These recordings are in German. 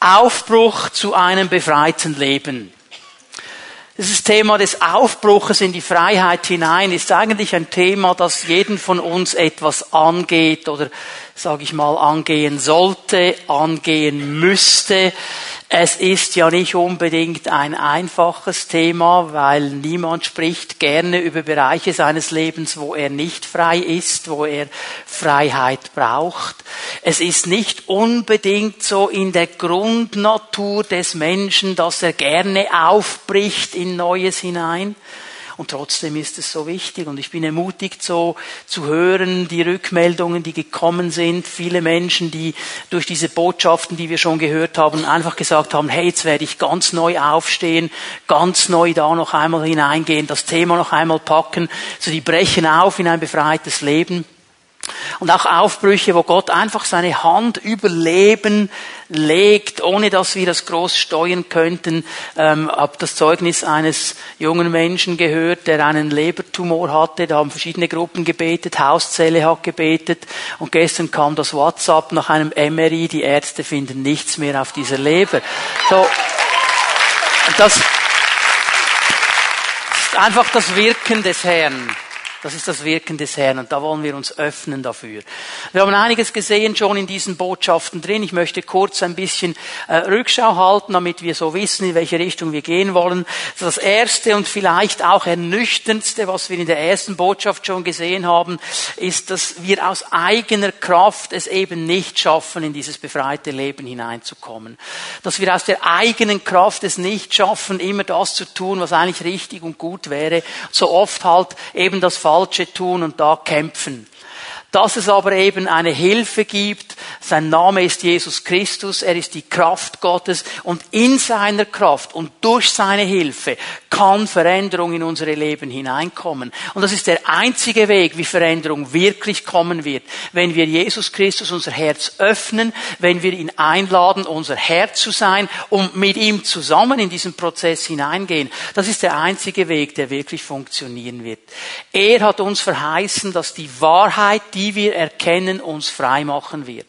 Aufbruch zu einem befreiten Leben. Dieses Thema des Aufbruches in die Freiheit hinein ist eigentlich ein Thema, das jeden von uns etwas angeht oder, sage ich mal, angehen sollte, angehen müsste. Es ist ja nicht unbedingt ein einfaches Thema, weil niemand spricht gerne über Bereiche seines Lebens, wo er nicht frei ist, wo er Freiheit braucht. Es ist nicht unbedingt so in der Grundnatur des Menschen, dass er gerne aufbricht in Neues hinein. Und trotzdem ist es so wichtig. Und ich bin ermutigt, so zu hören, die Rückmeldungen, die gekommen sind. Viele Menschen, die durch diese Botschaften, die wir schon gehört haben, einfach gesagt haben, hey, jetzt werde ich ganz neu aufstehen, ganz neu da noch einmal hineingehen, das Thema noch einmal packen. So, die brechen auf in ein befreites Leben. Und auch Aufbrüche, wo Gott einfach seine Hand über Leben legt, ohne dass wir das groß steuern könnten. Ähm, habe das Zeugnis eines jungen Menschen gehört, der einen Lebertumor hatte. Da haben verschiedene Gruppen gebetet, Hauszelle hat gebetet und gestern kam das WhatsApp nach einem MRI. Die Ärzte finden nichts mehr auf dieser Leber. So, das ist einfach das Wirken des Herrn. Das ist das Wirken des Herrn und da wollen wir uns öffnen dafür. Wir haben einiges gesehen schon in diesen Botschaften drin. Ich möchte kurz ein bisschen äh, Rückschau halten, damit wir so wissen, in welche Richtung wir gehen wollen. Das erste und vielleicht auch ernüchterndste, was wir in der ersten Botschaft schon gesehen haben, ist, dass wir aus eigener Kraft es eben nicht schaffen, in dieses befreite Leben hineinzukommen. Dass wir aus der eigenen Kraft es nicht schaffen, immer das zu tun, was eigentlich richtig und gut wäre. So oft halt eben das Falsche tun und da kämpfen. Dass es aber eben eine Hilfe gibt. Sein Name ist Jesus Christus. Er ist die Kraft Gottes. Und in seiner Kraft und durch seine Hilfe kann Veränderung in unsere Leben hineinkommen. Und das ist der einzige Weg, wie Veränderung wirklich kommen wird. Wenn wir Jesus Christus unser Herz öffnen, wenn wir ihn einladen, unser Herz zu sein und mit ihm zusammen in diesen Prozess hineingehen. Das ist der einzige Weg, der wirklich funktionieren wird. Er hat uns verheißen, dass die Wahrheit, die wir erkennen, uns frei machen wird.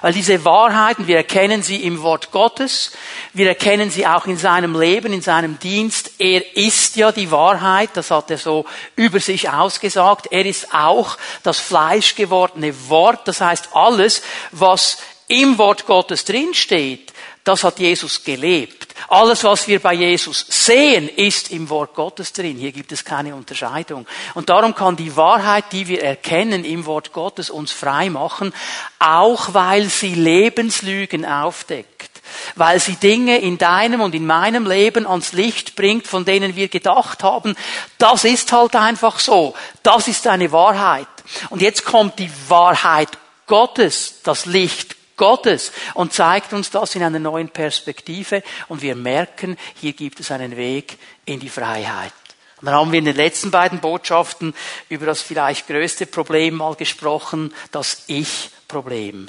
Weil diese Wahrheiten, wir erkennen sie im Wort Gottes, wir erkennen sie auch in seinem Leben, in seinem Dienst. Er ist ja die Wahrheit, das hat er so über sich ausgesagt. Er ist auch das fleischgewordene Wort, das heißt alles, was im Wort Gottes drinsteht, das hat Jesus gelebt. Alles, was wir bei Jesus sehen, ist im Wort Gottes drin. Hier gibt es keine Unterscheidung. Und darum kann die Wahrheit, die wir erkennen im Wort Gottes, uns frei machen, auch weil sie Lebenslügen aufdeckt. Weil sie Dinge in deinem und in meinem Leben ans Licht bringt, von denen wir gedacht haben, das ist halt einfach so. Das ist eine Wahrheit. Und jetzt kommt die Wahrheit Gottes, das Licht Gottes und zeigt uns das in einer neuen Perspektive und wir merken, hier gibt es einen Weg in die Freiheit. Und dann haben wir in den letzten beiden Botschaften über das vielleicht größte Problem mal gesprochen, das Ich-Problem.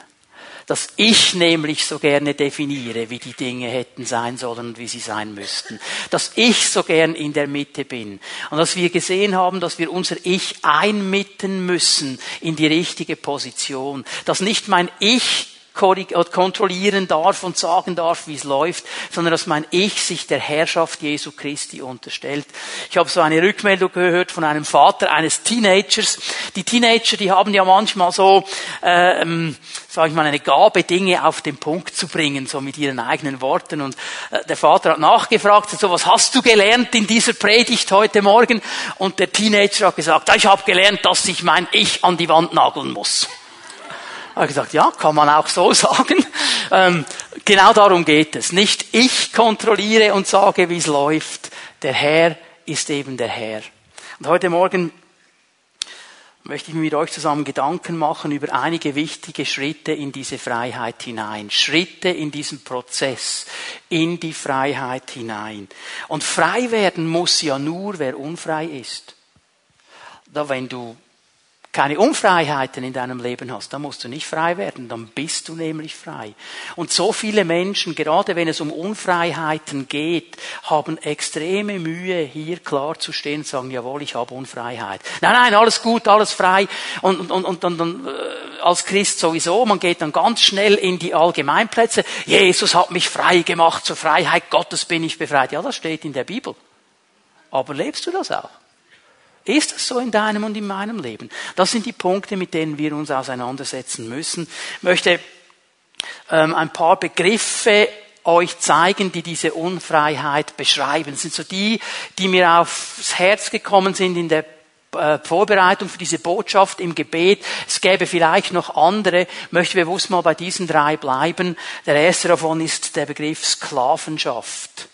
Das Ich nämlich so gerne definiere, wie die Dinge hätten sein sollen und wie sie sein müssten. Dass ich so gern in der Mitte bin. Und dass wir gesehen haben, dass wir unser Ich einmitten müssen in die richtige Position. Dass nicht mein Ich kontrollieren darf und sagen darf, wie es läuft, sondern dass mein Ich sich der Herrschaft Jesu Christi unterstellt. Ich habe so eine Rückmeldung gehört von einem Vater eines Teenagers. Die Teenager, die haben ja manchmal so, ähm, sage ich mal, eine Gabe, Dinge auf den Punkt zu bringen, so mit ihren eigenen Worten. Und äh, der Vater hat nachgefragt, so was hast du gelernt in dieser Predigt heute Morgen? Und der Teenager hat gesagt, ich habe gelernt, dass ich mein Ich an die Wand nageln muss. Habe gesagt, ja, kann man auch so sagen. Ähm, genau darum geht es. Nicht ich kontrolliere und sage, wie es läuft. Der Herr ist eben der Herr. Und heute Morgen möchte ich mir mit euch zusammen Gedanken machen über einige wichtige Schritte in diese Freiheit hinein. Schritte in diesen Prozess, in die Freiheit hinein. Und frei werden muss ja nur, wer unfrei ist. Da wenn du keine Unfreiheiten in deinem Leben hast, dann musst du nicht frei werden, dann bist du nämlich frei. Und so viele Menschen, gerade wenn es um Unfreiheiten geht, haben extreme Mühe, hier klar zu stehen und sagen, jawohl, ich habe Unfreiheit. Nein, nein, alles gut, alles frei. Und, und, und, und dann, dann äh, als Christ sowieso, man geht dann ganz schnell in die Allgemeinplätze. Jesus hat mich frei gemacht, zur Freiheit Gottes bin ich befreit. Ja, das steht in der Bibel. Aber lebst du das auch? Ist das so in deinem und in meinem Leben? Das sind die Punkte, mit denen wir uns auseinandersetzen müssen. Ich möchte ähm, ein paar Begriffe euch zeigen, die diese Unfreiheit beschreiben. Das sind so die, die mir aufs Herz gekommen sind in der äh, Vorbereitung für diese Botschaft im Gebet. Es gäbe vielleicht noch andere, ich möchte bewusst mal bei diesen drei bleiben. Der erste davon ist der Begriff Sklavenschaft.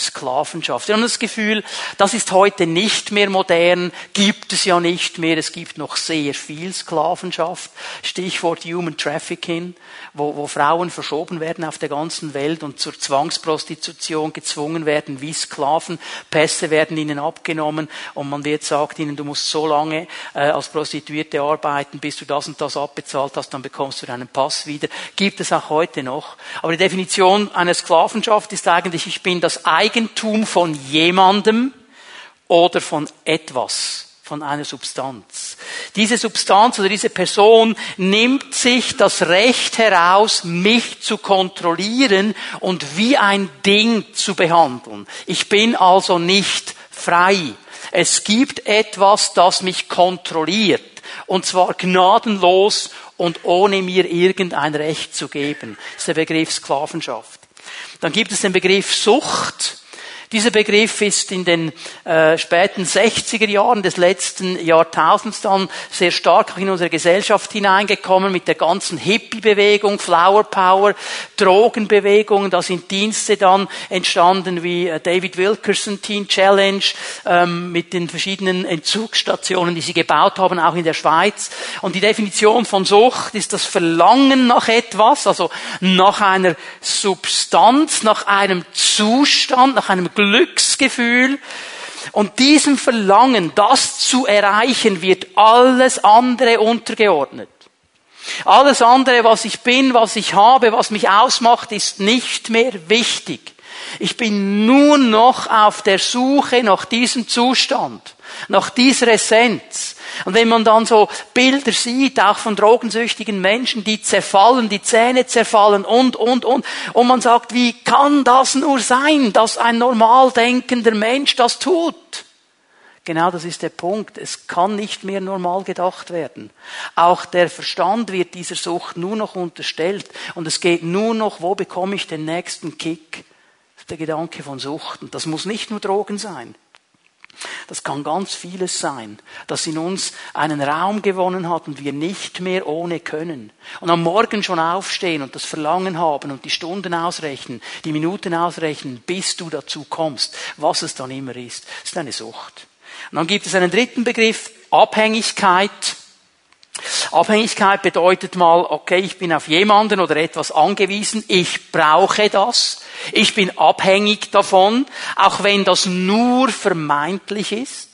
Sklavenschaft. Wir haben das Gefühl, das ist heute nicht mehr modern, gibt es ja nicht mehr, es gibt noch sehr viel Sklavenschaft. Stichwort Human Trafficking, wo, wo Frauen verschoben werden auf der ganzen Welt und zur Zwangsprostitution gezwungen werden wie Sklaven. Pässe werden ihnen abgenommen und man wird sagt ihnen, du musst so lange äh, als Prostituierte arbeiten, bis du das und das abbezahlt hast, dann bekommst du deinen Pass wieder. Gibt es auch heute noch. Aber die Definition einer Sklavenschaft ist eigentlich, ich bin das Eigentum von jemandem oder von etwas, von einer Substanz. Diese Substanz oder diese Person nimmt sich das Recht heraus, mich zu kontrollieren und wie ein Ding zu behandeln. Ich bin also nicht frei. Es gibt etwas, das mich kontrolliert. Und zwar gnadenlos und ohne mir irgendein Recht zu geben. Das ist der Begriff Sklavenschaft. Dann gibt es den Begriff Sucht. Dieser Begriff ist in den äh, späten 60er Jahren des letzten Jahrtausends dann sehr stark in unsere Gesellschaft hineingekommen mit der ganzen Hippie-Bewegung, Flower Power, Drogenbewegungen. Da sind Dienste dann entstanden wie äh, David Wilkerson Teen Challenge ähm, mit den verschiedenen Entzugsstationen, die sie gebaut haben, auch in der Schweiz. Und die Definition von Sucht ist das Verlangen nach etwas, also nach einer Substanz, nach einem Zustand, nach einem Glücksgefühl. Und diesem Verlangen, das zu erreichen, wird alles andere untergeordnet. Alles andere, was ich bin, was ich habe, was mich ausmacht, ist nicht mehr wichtig. Ich bin nur noch auf der Suche nach diesem Zustand, nach dieser Essenz. Und wenn man dann so Bilder sieht, auch von drogensüchtigen Menschen, die zerfallen, die Zähne zerfallen und, und, und, und man sagt, wie kann das nur sein, dass ein normal denkender Mensch das tut? Genau das ist der Punkt. Es kann nicht mehr normal gedacht werden. Auch der Verstand wird dieser Sucht nur noch unterstellt. Und es geht nur noch, wo bekomme ich den nächsten Kick? Der Gedanke von Sucht. Und das muss nicht nur Drogen sein. Das kann ganz vieles sein, das in uns einen Raum gewonnen hat und wir nicht mehr ohne können. Und am Morgen schon aufstehen und das Verlangen haben und die Stunden ausrechnen, die Minuten ausrechnen, bis du dazu kommst, was es dann immer ist. Ist eine Sucht. Und dann gibt es einen dritten Begriff, Abhängigkeit. Abhängigkeit bedeutet mal, okay, ich bin auf jemanden oder etwas angewiesen, ich brauche das, ich bin abhängig davon, auch wenn das nur vermeintlich ist.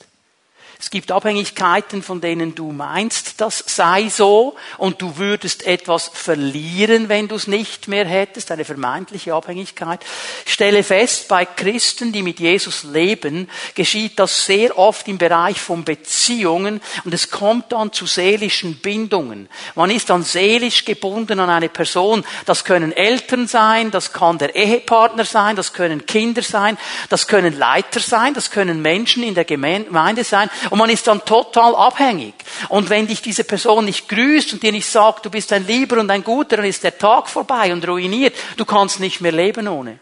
Es gibt Abhängigkeiten, von denen du meinst, das sei so, und du würdest etwas verlieren, wenn du es nicht mehr hättest, eine vermeintliche Abhängigkeit. Ich stelle fest, bei Christen, die mit Jesus leben, geschieht das sehr oft im Bereich von Beziehungen, und es kommt dann zu seelischen Bindungen. Man ist dann seelisch gebunden an eine Person. Das können Eltern sein, das kann der Ehepartner sein, das können Kinder sein, das können Leiter sein, das können Menschen in der Gemeinde sein. Und man ist dann total abhängig. Und wenn dich diese Person nicht grüßt und dir nicht sagt, du bist ein Lieber und ein Guter, dann ist der Tag vorbei und ruiniert. Du kannst nicht mehr leben ohne.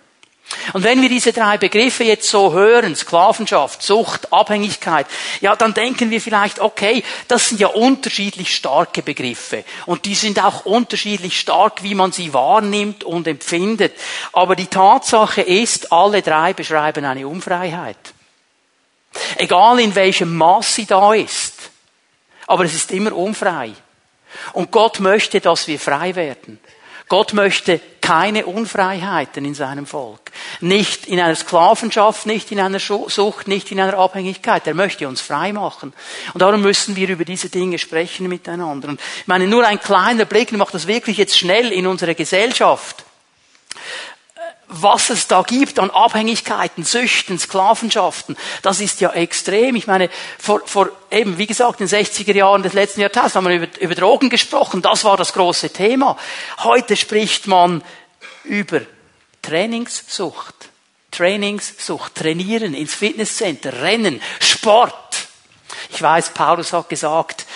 Und wenn wir diese drei Begriffe jetzt so hören, Sklavenschaft, Sucht, Abhängigkeit, ja, dann denken wir vielleicht, okay, das sind ja unterschiedlich starke Begriffe. Und die sind auch unterschiedlich stark, wie man sie wahrnimmt und empfindet. Aber die Tatsache ist, alle drei beschreiben eine Unfreiheit. Egal in welchem Maß sie da ist. Aber es ist immer unfrei. Und Gott möchte, dass wir frei werden. Gott möchte keine Unfreiheiten in seinem Volk. Nicht in einer Sklavenschaft, nicht in einer Sucht, nicht in einer Abhängigkeit. Er möchte uns frei machen. Und darum müssen wir über diese Dinge sprechen miteinander. Und ich meine, nur ein kleiner Blick macht das wirklich jetzt schnell in unsere Gesellschaft was es da gibt an Abhängigkeiten, Süchten, Sklavenschaften, das ist ja extrem. Ich meine, vor, vor eben, wie gesagt, in den 60er Jahren des letzten Jahrtausends haben wir über, über Drogen gesprochen, das war das große Thema. Heute spricht man über Trainingssucht. Trainingssucht, trainieren, ins Fitnesscenter, rennen, Sport. Ich weiß, Paulus hat gesagt,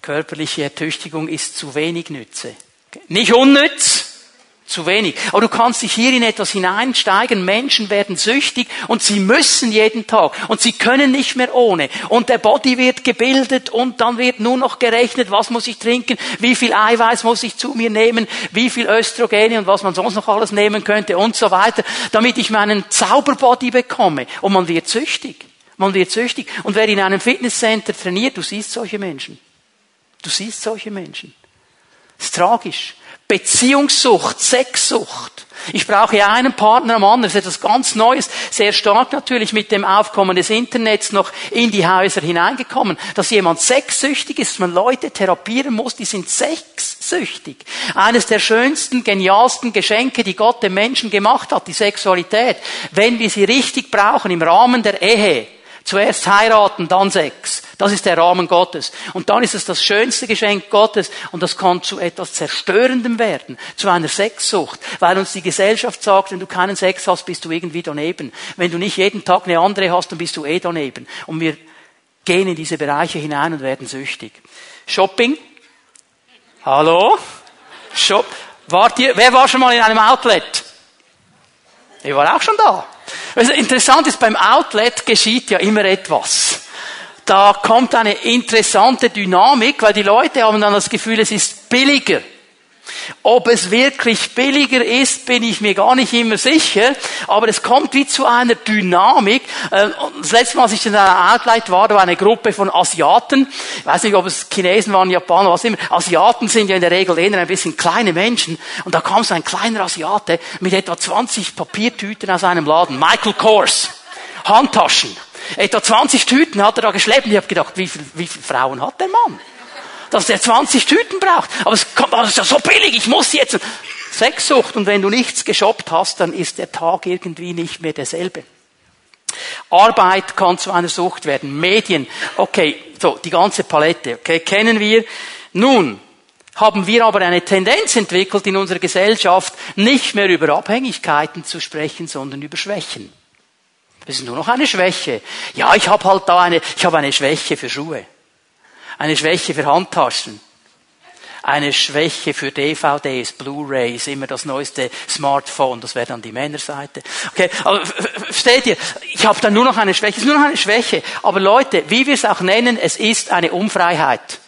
körperliche Ertüchtigung ist zu wenig Nütze. Nicht unnütz, zu wenig. Aber du kannst dich hier in etwas hineinsteigen. Menschen werden süchtig und sie müssen jeden Tag und sie können nicht mehr ohne. Und der Body wird gebildet und dann wird nur noch gerechnet, was muss ich trinken, wie viel Eiweiß muss ich zu mir nehmen, wie viel Östrogene und was man sonst noch alles nehmen könnte und so weiter, damit ich meinen Zauberbody bekomme. Und man wird süchtig. Man wird süchtig. Und wer in einem Fitnesscenter trainiert, du siehst solche Menschen. Du siehst solche Menschen. Das ist tragisch. Beziehungssucht, Sexsucht. Ich brauche einen Partner am anderen. Das ist etwas ganz Neues. Sehr stark natürlich mit dem Aufkommen des Internets noch in die Häuser hineingekommen. Dass jemand sexsüchtig ist, dass man Leute therapieren muss, die sind sexsüchtig. Eines der schönsten, genialsten Geschenke, die Gott dem Menschen gemacht hat, die Sexualität. Wenn wir sie richtig brauchen im Rahmen der Ehe, Zuerst heiraten, dann Sex. Das ist der Rahmen Gottes. Und dann ist es das schönste Geschenk Gottes und das kann zu etwas Zerstörendem werden, zu einer Sexsucht, weil uns die Gesellschaft sagt, wenn du keinen Sex hast, bist du irgendwie daneben. Wenn du nicht jeden Tag eine andere hast, dann bist du eh daneben. Und wir gehen in diese Bereiche hinein und werden süchtig. Shopping? Hallo? Shop. Wart ihr, wer war schon mal in einem Outlet? Ich war auch schon da. Also interessant ist, beim Outlet geschieht ja immer etwas. Da kommt eine interessante Dynamik, weil die Leute haben dann das Gefühl, es ist billiger. Ob es wirklich billiger ist, bin ich mir gar nicht immer sicher, aber es kommt wie zu einer Dynamik. Äh, das letzte Mal, als ich in einer Outlet war, da war eine Gruppe von Asiaten. Ich weiß nicht, ob es Chinesen waren, Japaner, was immer. Asiaten sind ja in der Regel eher ein bisschen kleine Menschen. Und da kam so ein kleiner Asiate mit etwa 20 Papiertüten aus einem Laden. Michael Kors. Handtaschen. Etwa 20 Tüten hat er da geschleppt. Ich habe gedacht, wie, viel, wie viele Frauen hat der Mann? Dass der 20 Tüten braucht. Aber es kommt, das ist ja so billig, ich muss jetzt. Sexsucht. Und wenn du nichts geshoppt hast, dann ist der Tag irgendwie nicht mehr derselbe. Arbeit kann zu einer Sucht werden. Medien. Okay, so, die ganze Palette. Okay, kennen wir. Nun, haben wir aber eine Tendenz entwickelt in unserer Gesellschaft, nicht mehr über Abhängigkeiten zu sprechen, sondern über Schwächen. Das ist nur noch eine Schwäche. Ja, ich habe halt da eine, ich habe eine Schwäche für Schuhe eine Schwäche für Handtaschen, eine Schwäche für DVDs, Blu-rays, immer das neueste Smartphone, das wäre dann die Männerseite. Okay, aber versteht ihr, ich habe dann nur noch eine Schwäche, es ist nur noch eine Schwäche. Aber Leute, wie wir es auch nennen, es ist eine Unfreiheit.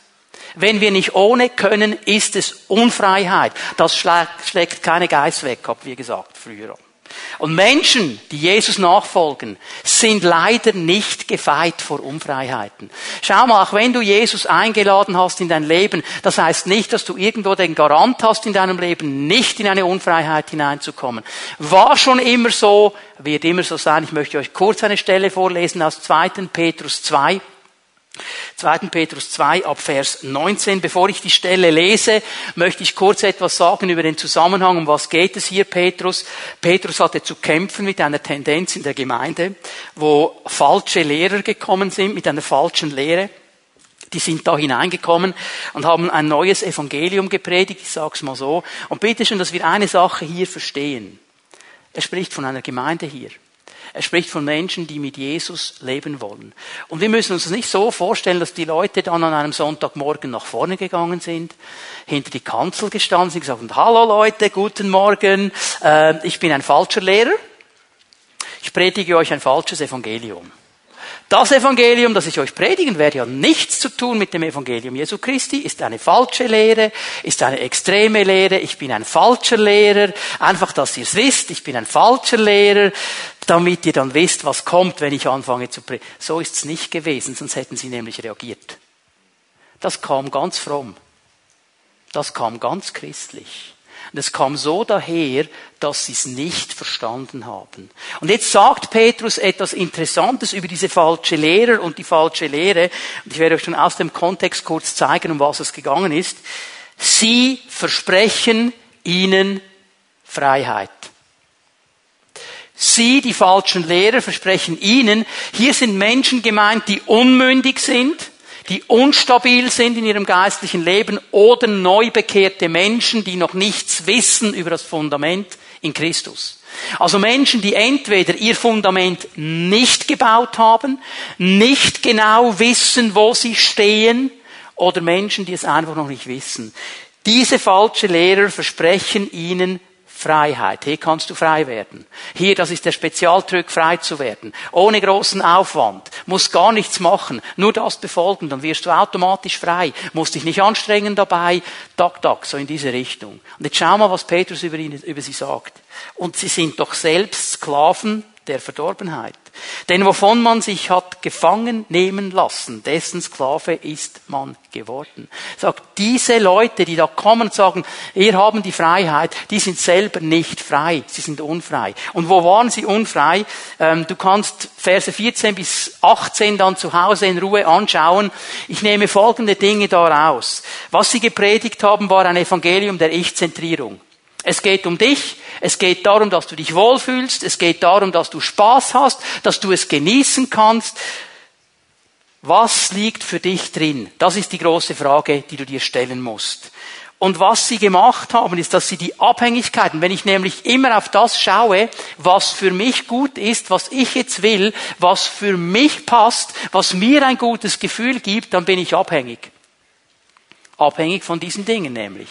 Wenn wir nicht ohne können, ist es Unfreiheit. Das schlägt keine Geist weg, habt ihr gesagt früher. Und Menschen, die Jesus nachfolgen, sind leider nicht gefeit vor Unfreiheiten. Schau mal, auch wenn du Jesus eingeladen hast in dein Leben, das heißt nicht, dass du irgendwo den Garant hast in deinem Leben, nicht in eine Unfreiheit hineinzukommen. War schon immer so, wird immer so sein. Ich möchte euch kurz eine Stelle vorlesen aus 2. Petrus 2. 2. Petrus 2 ab Vers 19. Bevor ich die Stelle lese, möchte ich kurz etwas sagen über den Zusammenhang, um was geht es hier, Petrus. Petrus hatte zu kämpfen mit einer Tendenz in der Gemeinde, wo falsche Lehrer gekommen sind, mit einer falschen Lehre. Die sind da hineingekommen und haben ein neues Evangelium gepredigt, ich sag's mal so. Und bitte schön, dass wir eine Sache hier verstehen. Er spricht von einer Gemeinde hier. Er spricht von Menschen, die mit Jesus leben wollen. Und wir müssen uns das nicht so vorstellen, dass die Leute dann an einem Sonntagmorgen nach vorne gegangen sind, hinter die Kanzel gestanden sind, gesagt haben, hallo Leute, guten Morgen, äh, ich bin ein falscher Lehrer, ich predige euch ein falsches Evangelium. Das Evangelium, das ich euch predigen werde, hat nichts zu tun mit dem Evangelium Jesu Christi, ist eine falsche Lehre, ist eine extreme Lehre, ich bin ein falscher Lehrer, einfach, dass ihr es wisst, ich bin ein falscher Lehrer, damit ihr dann wisst, was kommt, wenn ich anfange zu predigen. So ist es nicht gewesen, sonst hätten sie nämlich reagiert. Das kam ganz fromm. Das kam ganz christlich. Und es kam so daher, dass sie es nicht verstanden haben. Und jetzt sagt Petrus etwas Interessantes über diese falsche Lehrer und die falsche Lehre. Und ich werde euch schon aus dem Kontext kurz zeigen, um was es gegangen ist. Sie versprechen ihnen Freiheit. Sie, die falschen Lehrer, versprechen ihnen, hier sind Menschen gemeint, die unmündig sind, die unstabil sind in ihrem geistlichen Leben oder neu bekehrte Menschen, die noch nichts wissen über das Fundament in Christus. Also Menschen, die entweder ihr Fundament nicht gebaut haben, nicht genau wissen, wo sie stehen, oder Menschen, die es einfach noch nicht wissen. Diese falsche Lehrer versprechen ihnen Freiheit. Hier kannst du frei werden. Hier, das ist der Spezialtrück, frei zu werden. Ohne großen Aufwand. Muss gar nichts machen. Nur das befolgen, dann wirst du automatisch frei. Musst dich nicht anstrengen dabei. Tak, tak, so in diese Richtung. Und jetzt schau mal, was Petrus über, ihn, über sie sagt. Und sie sind doch selbst Sklaven der Verdorbenheit. Denn wovon man sich hat gefangen nehmen lassen, dessen Sklave ist man geworden. Sagt, diese Leute, die da kommen und sagen, wir haben die Freiheit, die sind selber nicht frei, sie sind unfrei. Und wo waren sie unfrei? Ähm, du kannst Verse 14 bis 18 dann zu Hause in Ruhe anschauen. Ich nehme folgende Dinge daraus. Was sie gepredigt haben, war ein Evangelium der Ich-Zentrierung. Es geht um dich, es geht darum, dass du dich wohlfühlst, es geht darum, dass du Spaß hast, dass du es genießen kannst. Was liegt für dich drin? Das ist die große Frage, die du dir stellen musst. Und was sie gemacht haben, ist, dass sie die Abhängigkeiten, wenn ich nämlich immer auf das schaue, was für mich gut ist, was ich jetzt will, was für mich passt, was mir ein gutes Gefühl gibt, dann bin ich abhängig. Abhängig von diesen Dingen nämlich.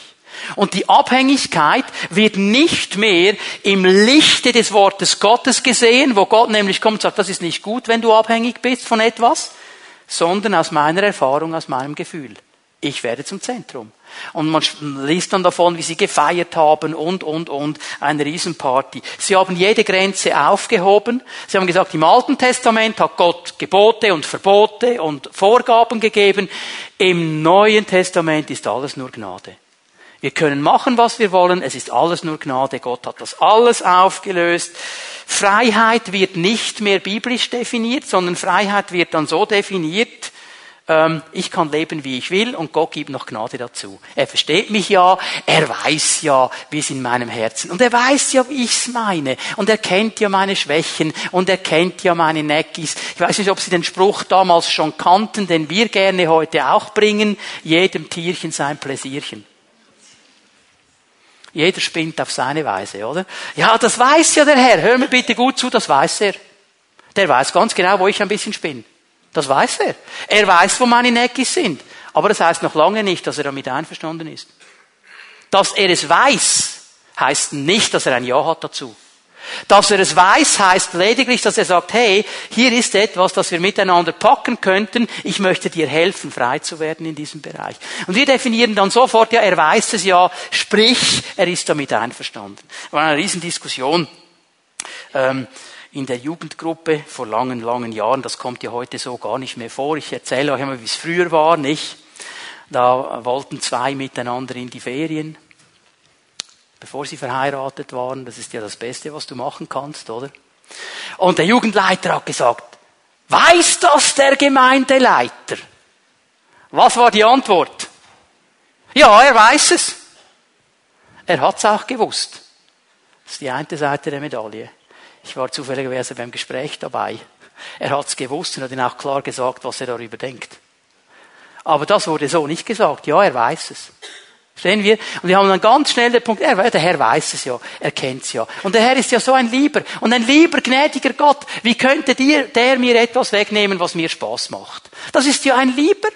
Und die Abhängigkeit wird nicht mehr im Lichte des Wortes Gottes gesehen, wo Gott nämlich kommt und sagt, das ist nicht gut, wenn du abhängig bist von etwas, sondern aus meiner Erfahrung, aus meinem Gefühl. Ich werde zum Zentrum. Und man liest dann davon, wie sie gefeiert haben und, und, und, eine Riesenparty. Sie haben jede Grenze aufgehoben. Sie haben gesagt, im Alten Testament hat Gott Gebote und Verbote und Vorgaben gegeben. Im Neuen Testament ist alles nur Gnade. Wir können machen, was wir wollen. Es ist alles nur Gnade. Gott hat das alles aufgelöst. Freiheit wird nicht mehr biblisch definiert, sondern Freiheit wird dann so definiert, ähm, ich kann leben, wie ich will und Gott gibt noch Gnade dazu. Er versteht mich ja, er weiß ja, wie es in meinem Herzen und er weiß ja, wie ich es meine und er kennt ja meine Schwächen und er kennt ja meine Neckis. Ich weiß nicht, ob Sie den Spruch damals schon kannten, den wir gerne heute auch bringen, jedem Tierchen sein Pläsierchen. Jeder spinnt auf seine Weise, oder? Ja, das weiß ja der Herr. Hör mir bitte gut zu, das weiß er. Der weiß ganz genau, wo ich ein bisschen spinne. Das weiß er. Er weiß, wo meine Neckis sind. Aber das heißt noch lange nicht, dass er damit einverstanden ist. Dass er es weiß, heißt nicht, dass er ein Ja hat dazu. Dass er es weiß, heißt lediglich, dass er sagt, hey, hier ist etwas, das wir miteinander packen könnten. Ich möchte dir helfen, frei zu werden in diesem Bereich. Und wir definieren dann sofort, ja, er weiß es ja, sprich, er ist damit einverstanden. War eine Riesendiskussion. Ähm, in der Jugendgruppe vor langen, langen Jahren. Das kommt ja heute so gar nicht mehr vor. Ich erzähle euch einmal, wie es früher war, nicht? Da wollten zwei miteinander in die Ferien bevor sie verheiratet waren. Das ist ja das Beste, was du machen kannst, oder? Und der Jugendleiter hat gesagt, weiß das der Gemeindeleiter? Was war die Antwort? Ja, er weiß es. Er hat es auch gewusst. Das ist die eine Seite der Medaille. Ich war zufälligerweise beim Gespräch dabei. Er hat es gewusst und hat ihnen auch klar gesagt, was er darüber denkt. Aber das wurde so nicht gesagt. Ja, er weiß es. Verstehen wir? Und wir haben dann ganz schnell den Punkt, er, der Herr weiß es ja, er kennt es ja. Und der Herr ist ja so ein lieber und ein lieber, gnädiger Gott. Wie könnte dir, der mir etwas wegnehmen, was mir Spaß macht? Das ist ja ein lieber,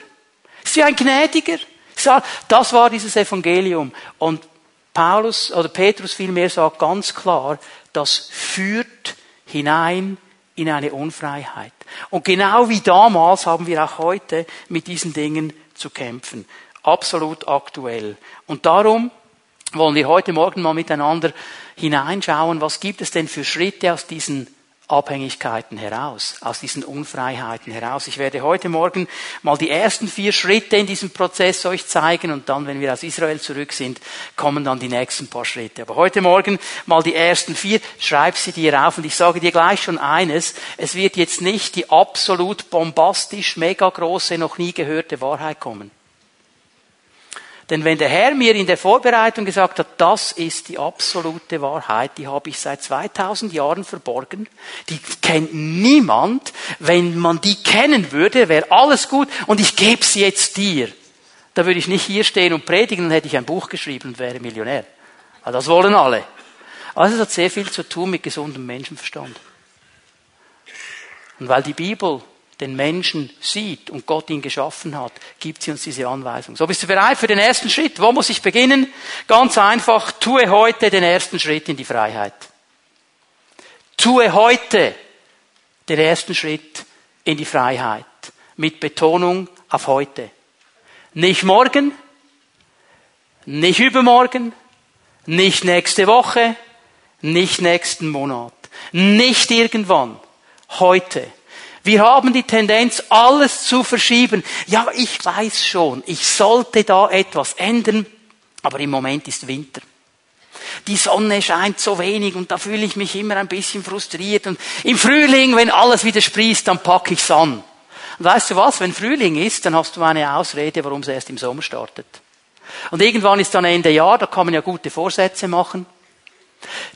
ist ja ein gnädiger. Das war dieses Evangelium. Und Paulus oder Petrus vielmehr sagt ganz klar, das führt hinein in eine Unfreiheit. Und genau wie damals haben wir auch heute mit diesen Dingen zu kämpfen absolut aktuell. Und darum wollen wir heute Morgen mal miteinander hineinschauen, was gibt es denn für Schritte aus diesen Abhängigkeiten heraus, aus diesen Unfreiheiten heraus. Ich werde heute Morgen mal die ersten vier Schritte in diesem Prozess euch zeigen und dann, wenn wir aus Israel zurück sind, kommen dann die nächsten paar Schritte. Aber heute Morgen mal die ersten vier, schreib sie dir auf und ich sage dir gleich schon eines, es wird jetzt nicht die absolut bombastisch, mega große, noch nie gehörte Wahrheit kommen. Denn wenn der Herr mir in der Vorbereitung gesagt hat, das ist die absolute Wahrheit, die habe ich seit 2000 Jahren verborgen, die kennt niemand, wenn man die kennen würde, wäre alles gut und ich gebe sie jetzt dir. Da würde ich nicht hier stehen und predigen, dann hätte ich ein Buch geschrieben und wäre Millionär. Aber das wollen alle. Also es hat sehr viel zu tun mit gesundem Menschenverstand. Und weil die Bibel den Menschen sieht und Gott ihn geschaffen hat, gibt sie uns diese Anweisung. So, bist du bereit für den ersten Schritt? Wo muss ich beginnen? Ganz einfach, tue heute den ersten Schritt in die Freiheit. Tue heute den ersten Schritt in die Freiheit. Mit Betonung auf heute. Nicht morgen, nicht übermorgen, nicht nächste Woche, nicht nächsten Monat, nicht irgendwann, heute. Wir haben die Tendenz, alles zu verschieben. Ja, ich weiß schon, ich sollte da etwas ändern, aber im Moment ist Winter. Die Sonne scheint so wenig und da fühle ich mich immer ein bisschen frustriert. Und im Frühling, wenn alles wieder sprießt, dann packe ich's an. Und weißt du was? Wenn Frühling ist, dann hast du eine Ausrede, warum es erst im Sommer startet. Und irgendwann ist dann Ende Jahr, da kann man ja gute Vorsätze machen.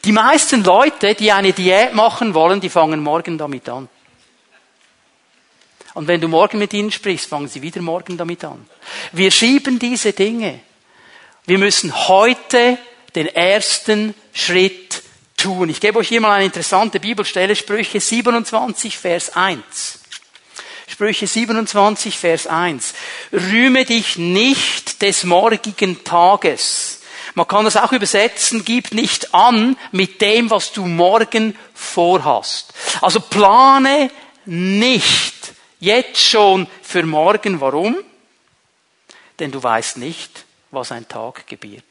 Die meisten Leute, die eine Diät machen wollen, die fangen morgen damit an. Und wenn du morgen mit ihnen sprichst, fangen sie wieder morgen damit an. Wir schieben diese Dinge. Wir müssen heute den ersten Schritt tun. Ich gebe euch hier mal eine interessante Bibelstelle, Sprüche 27, Vers 1. Sprüche 27, Vers 1. Rühme dich nicht des morgigen Tages. Man kann das auch übersetzen, gib nicht an mit dem, was du morgen vorhast. Also plane nicht Jetzt schon für morgen. Warum? Denn du weißt nicht, was ein Tag gebiert.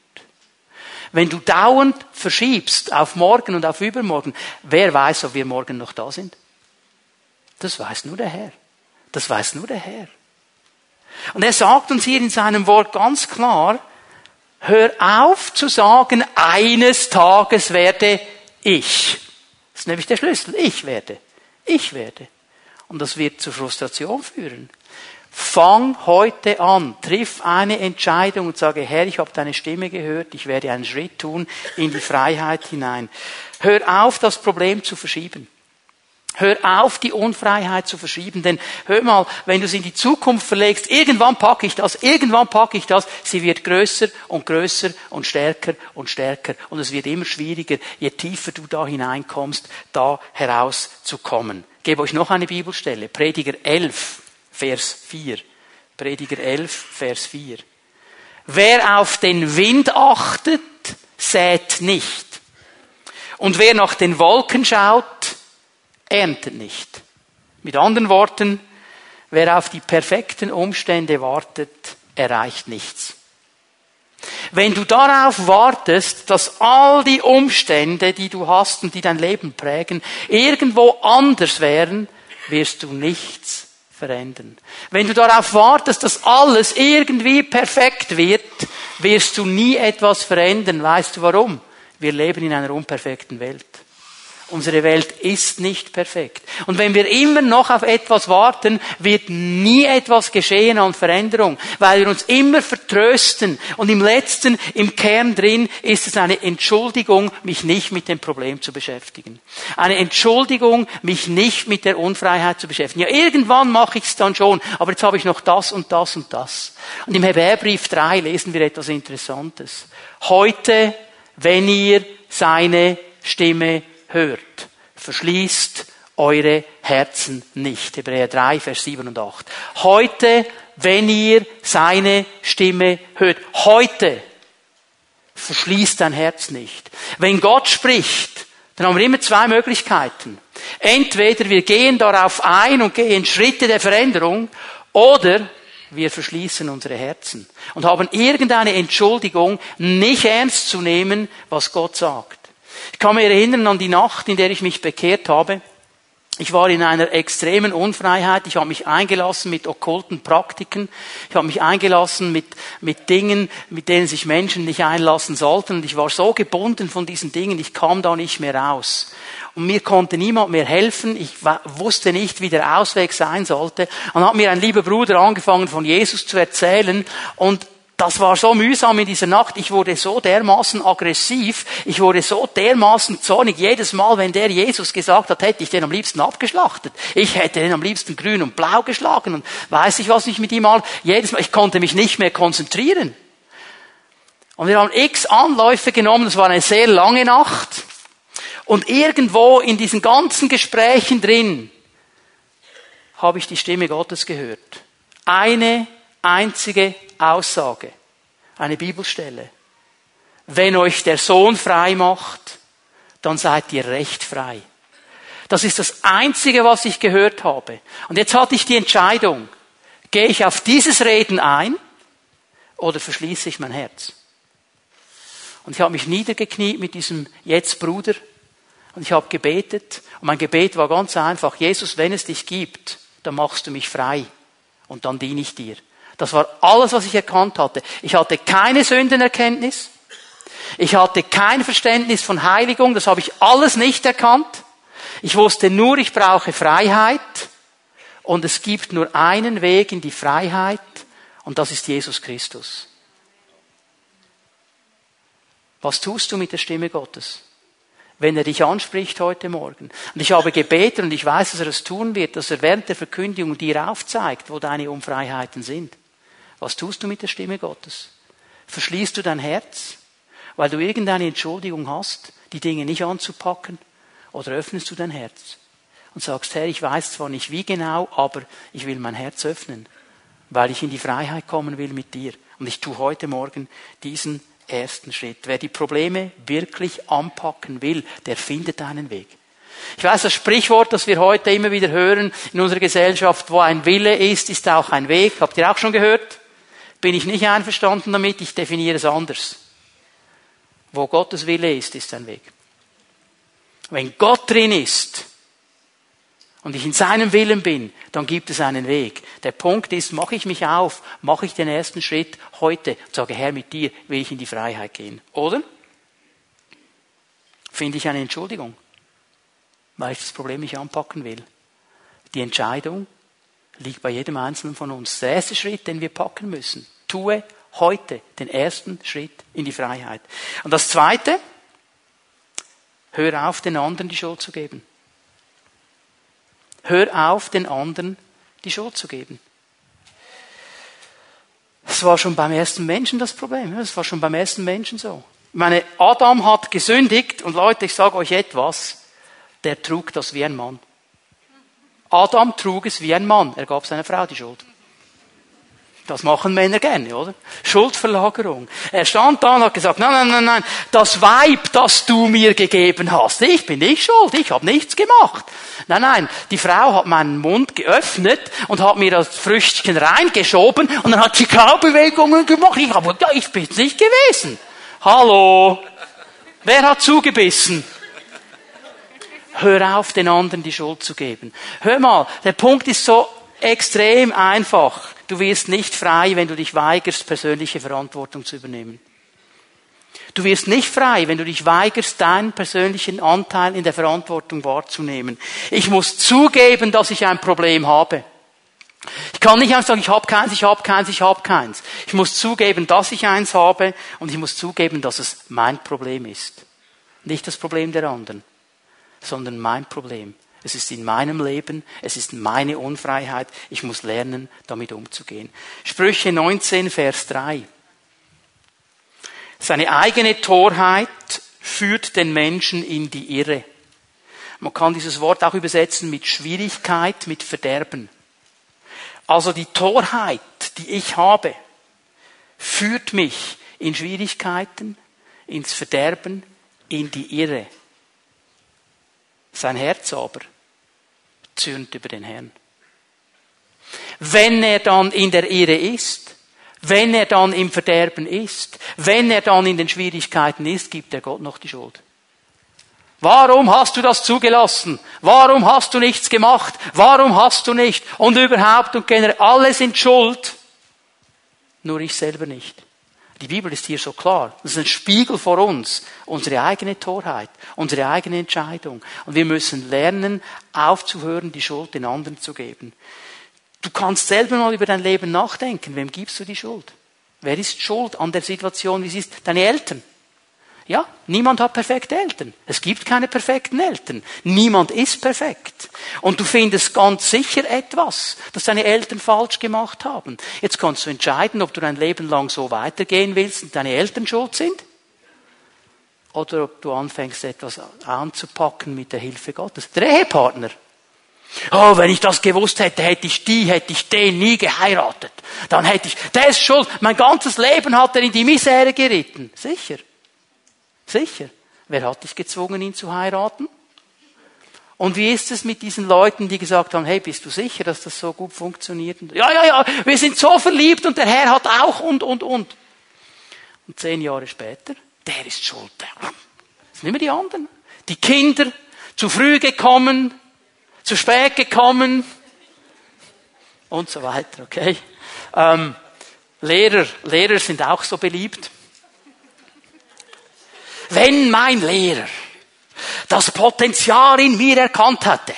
Wenn du dauernd verschiebst auf morgen und auf übermorgen, wer weiß, ob wir morgen noch da sind? Das weiß nur der Herr. Das weiß nur der Herr. Und er sagt uns hier in seinem Wort ganz klar, hör auf zu sagen, eines Tages werde ich. Das ist nämlich der Schlüssel. Ich werde. Ich werde. Und das wird zu Frustration führen. Fang heute an, triff eine Entscheidung und sage, Herr, ich habe deine Stimme gehört, ich werde einen Schritt tun in die Freiheit hinein. Hör auf, das Problem zu verschieben. Hör auf, die Unfreiheit zu verschieben, denn hör mal, wenn du es in die Zukunft verlegst, irgendwann packe ich das, irgendwann packe ich das, sie wird größer und größer und stärker und stärker und es wird immer schwieriger, je tiefer du da hineinkommst, da herauszukommen gebe euch noch eine Bibelstelle. Prediger 11, Vers 4. Prediger 11, Vers 4. Wer auf den Wind achtet, sät nicht. Und wer nach den Wolken schaut, erntet nicht. Mit anderen Worten, wer auf die perfekten Umstände wartet, erreicht nichts. Wenn du darauf wartest, dass all die Umstände, die du hast und die dein Leben prägen, irgendwo anders wären, wirst du nichts verändern. Wenn du darauf wartest, dass alles irgendwie perfekt wird, wirst du nie etwas verändern. Weißt du warum? Wir leben in einer unperfekten Welt. Unsere Welt ist nicht perfekt. Und wenn wir immer noch auf etwas warten, wird nie etwas geschehen an Veränderung, weil wir uns immer vertrösten. Und im letzten, im Kern drin, ist es eine Entschuldigung, mich nicht mit dem Problem zu beschäftigen. Eine Entschuldigung, mich nicht mit der Unfreiheit zu beschäftigen. Ja, irgendwann mache ich es dann schon, aber jetzt habe ich noch das und das und das. Und im Hebräerbrief 3 lesen wir etwas Interessantes. Heute, wenn ihr seine Stimme hört, verschließt eure Herzen nicht. Hebräer 3, Vers 7 und 8. Heute, wenn ihr seine Stimme hört, heute verschließt dein Herz nicht. Wenn Gott spricht, dann haben wir immer zwei Möglichkeiten. Entweder wir gehen darauf ein und gehen Schritte der Veränderung, oder wir verschließen unsere Herzen und haben irgendeine Entschuldigung, nicht ernst zu nehmen, was Gott sagt. Ich kann mich erinnern an die Nacht, in der ich mich bekehrt habe. Ich war in einer extremen Unfreiheit. Ich habe mich eingelassen mit okkulten Praktiken. Ich habe mich eingelassen mit, mit Dingen, mit denen sich Menschen nicht einlassen sollten. Und ich war so gebunden von diesen Dingen, ich kam da nicht mehr raus. Und mir konnte niemand mehr helfen. Ich wusste nicht, wie der Ausweg sein sollte. Und hat mir ein lieber Bruder angefangen, von Jesus zu erzählen. Und das war so mühsam in dieser Nacht. Ich wurde so dermaßen aggressiv. Ich wurde so dermaßen zornig. Jedes Mal, wenn der Jesus gesagt hat, hätte ich den am liebsten abgeschlachtet. Ich hätte den am liebsten grün und blau geschlagen und weiß ich was ich mit ihm mal. Jedes Mal, ich konnte mich nicht mehr konzentrieren. Und wir haben x Anläufe genommen. Es war eine sehr lange Nacht. Und irgendwo in diesen ganzen Gesprächen drin habe ich die Stimme Gottes gehört. Eine einzige Aussage, eine Bibelstelle. Wenn euch der Sohn frei macht, dann seid ihr recht frei. Das ist das Einzige, was ich gehört habe. Und jetzt hatte ich die Entscheidung, gehe ich auf dieses Reden ein oder verschließe ich mein Herz? Und ich habe mich niedergekniet mit diesem jetzt Bruder und ich habe gebetet. Und mein Gebet war ganz einfach, Jesus, wenn es dich gibt, dann machst du mich frei und dann diene ich dir. Das war alles, was ich erkannt hatte. Ich hatte keine Sündenerkenntnis. Ich hatte kein Verständnis von Heiligung. Das habe ich alles nicht erkannt. Ich wusste nur, ich brauche Freiheit. Und es gibt nur einen Weg in die Freiheit. Und das ist Jesus Christus. Was tust du mit der Stimme Gottes? wenn er dich anspricht heute Morgen. Und ich habe gebetet und ich weiß, dass er es tun wird, dass er während der Verkündigung dir aufzeigt, wo deine Unfreiheiten sind. Was tust du mit der Stimme Gottes? Verschließt du dein Herz, weil du irgendeine Entschuldigung hast, die Dinge nicht anzupacken? Oder öffnest du dein Herz und sagst, Herr, ich weiß zwar nicht wie genau, aber ich will mein Herz öffnen, weil ich in die Freiheit kommen will mit dir. Und ich tue heute Morgen diesen ersten Schritt. Wer die Probleme wirklich anpacken will, der findet einen Weg. Ich weiß, das Sprichwort, das wir heute immer wieder hören in unserer Gesellschaft, wo ein Wille ist, ist auch ein Weg. Habt ihr auch schon gehört? Bin ich nicht einverstanden damit, ich definiere es anders. Wo Gottes Wille ist, ist ein Weg. Wenn Gott drin ist und ich in seinem Willen bin, dann gibt es einen Weg. Der Punkt ist, mache ich mich auf, mache ich den ersten Schritt heute und sage, Herr, mit dir will ich in die Freiheit gehen. Oder? Finde ich eine Entschuldigung, weil ich das Problem nicht anpacken will. Die Entscheidung liegt bei jedem Einzelnen von uns. Der erste Schritt, den wir packen müssen. Tue heute den ersten Schritt in die Freiheit. Und das zweite, hör auf, den anderen die Schuld zu geben. Hör auf, den anderen die Schuld zu geben. Es war schon beim ersten Menschen das Problem. Es war schon beim ersten Menschen so. Ich meine, Adam hat gesündigt und Leute, ich sage euch etwas, der trug das wie ein Mann. Adam trug es wie ein Mann. Er gab seiner Frau die Schuld. Das machen Männer gerne, oder? Schuldverlagerung. Er stand da und hat gesagt, nein, nein, nein, nein, das Weib, das du mir gegeben hast, ich bin nicht schuld, ich habe nichts gemacht. Nein, nein, die Frau hat meinen Mund geöffnet und hat mir das Früchtchen reingeschoben und dann hat sie Kaubewegungen gemacht. Ich habe, ja, ich bin's nicht gewesen. Hallo? Wer hat zugebissen? Hör auf, den anderen die Schuld zu geben. Hör mal, der Punkt ist so extrem einfach. Du wirst nicht frei, wenn du dich weigerst, persönliche Verantwortung zu übernehmen. Du wirst nicht frei, wenn du dich weigerst, deinen persönlichen Anteil in der Verantwortung wahrzunehmen. Ich muss zugeben, dass ich ein Problem habe. Ich kann nicht einfach sagen, ich habe keins, ich habe keins, ich habe keins. Ich muss zugeben, dass ich eins habe und ich muss zugeben, dass es mein Problem ist. Nicht das Problem der anderen, sondern mein Problem. Es ist in meinem Leben, es ist meine Unfreiheit. Ich muss lernen, damit umzugehen. Sprüche 19, Vers 3. Seine eigene Torheit führt den Menschen in die Irre. Man kann dieses Wort auch übersetzen mit Schwierigkeit, mit Verderben. Also die Torheit, die ich habe, führt mich in Schwierigkeiten, ins Verderben, in die Irre. Sein Herz aber zürnt über den Herrn. Wenn er dann in der Irre ist, wenn er dann im Verderben ist, wenn er dann in den Schwierigkeiten ist, gibt er Gott noch die Schuld. Warum hast du das zugelassen? Warum hast du nichts gemacht? Warum hast du nicht? Und überhaupt und generell, alle sind schuld. Nur ich selber nicht. Die Bibel ist hier so klar. Das ist ein Spiegel vor uns. Unsere eigene Torheit, unsere eigene Entscheidung. Und wir müssen lernen, aufzuhören, die Schuld den anderen zu geben. Du kannst selber mal über dein Leben nachdenken. Wem gibst du die Schuld? Wer ist schuld an der Situation, wie es ist? Deine Eltern. Ja, niemand hat perfekte Eltern. Es gibt keine perfekten Eltern. Niemand ist perfekt. Und du findest ganz sicher etwas, das deine Eltern falsch gemacht haben. Jetzt kannst du entscheiden, ob du dein Leben lang so weitergehen willst und deine Eltern schuld sind. Oder ob du anfängst, etwas anzupacken mit der Hilfe Gottes. Der Ehepartner. Oh, wenn ich das gewusst hätte, hätte ich die, hätte ich den nie geheiratet. Dann hätte ich, der ist schuld. Mein ganzes Leben hat er in die Misere geritten. Sicher. Sicher. Wer hat dich gezwungen, ihn zu heiraten? Und wie ist es mit diesen Leuten, die gesagt haben, hey, bist du sicher, dass das so gut funktioniert? Ja, ja, ja, wir sind so verliebt und der Herr hat auch und, und, und. Und zehn Jahre später, der ist schuld. Das sind immer die anderen. Die Kinder, zu früh gekommen, zu spät gekommen und so weiter, okay? Ähm, Lehrer, Lehrer sind auch so beliebt. Wenn mein Lehrer das Potenzial in mir erkannt hatte,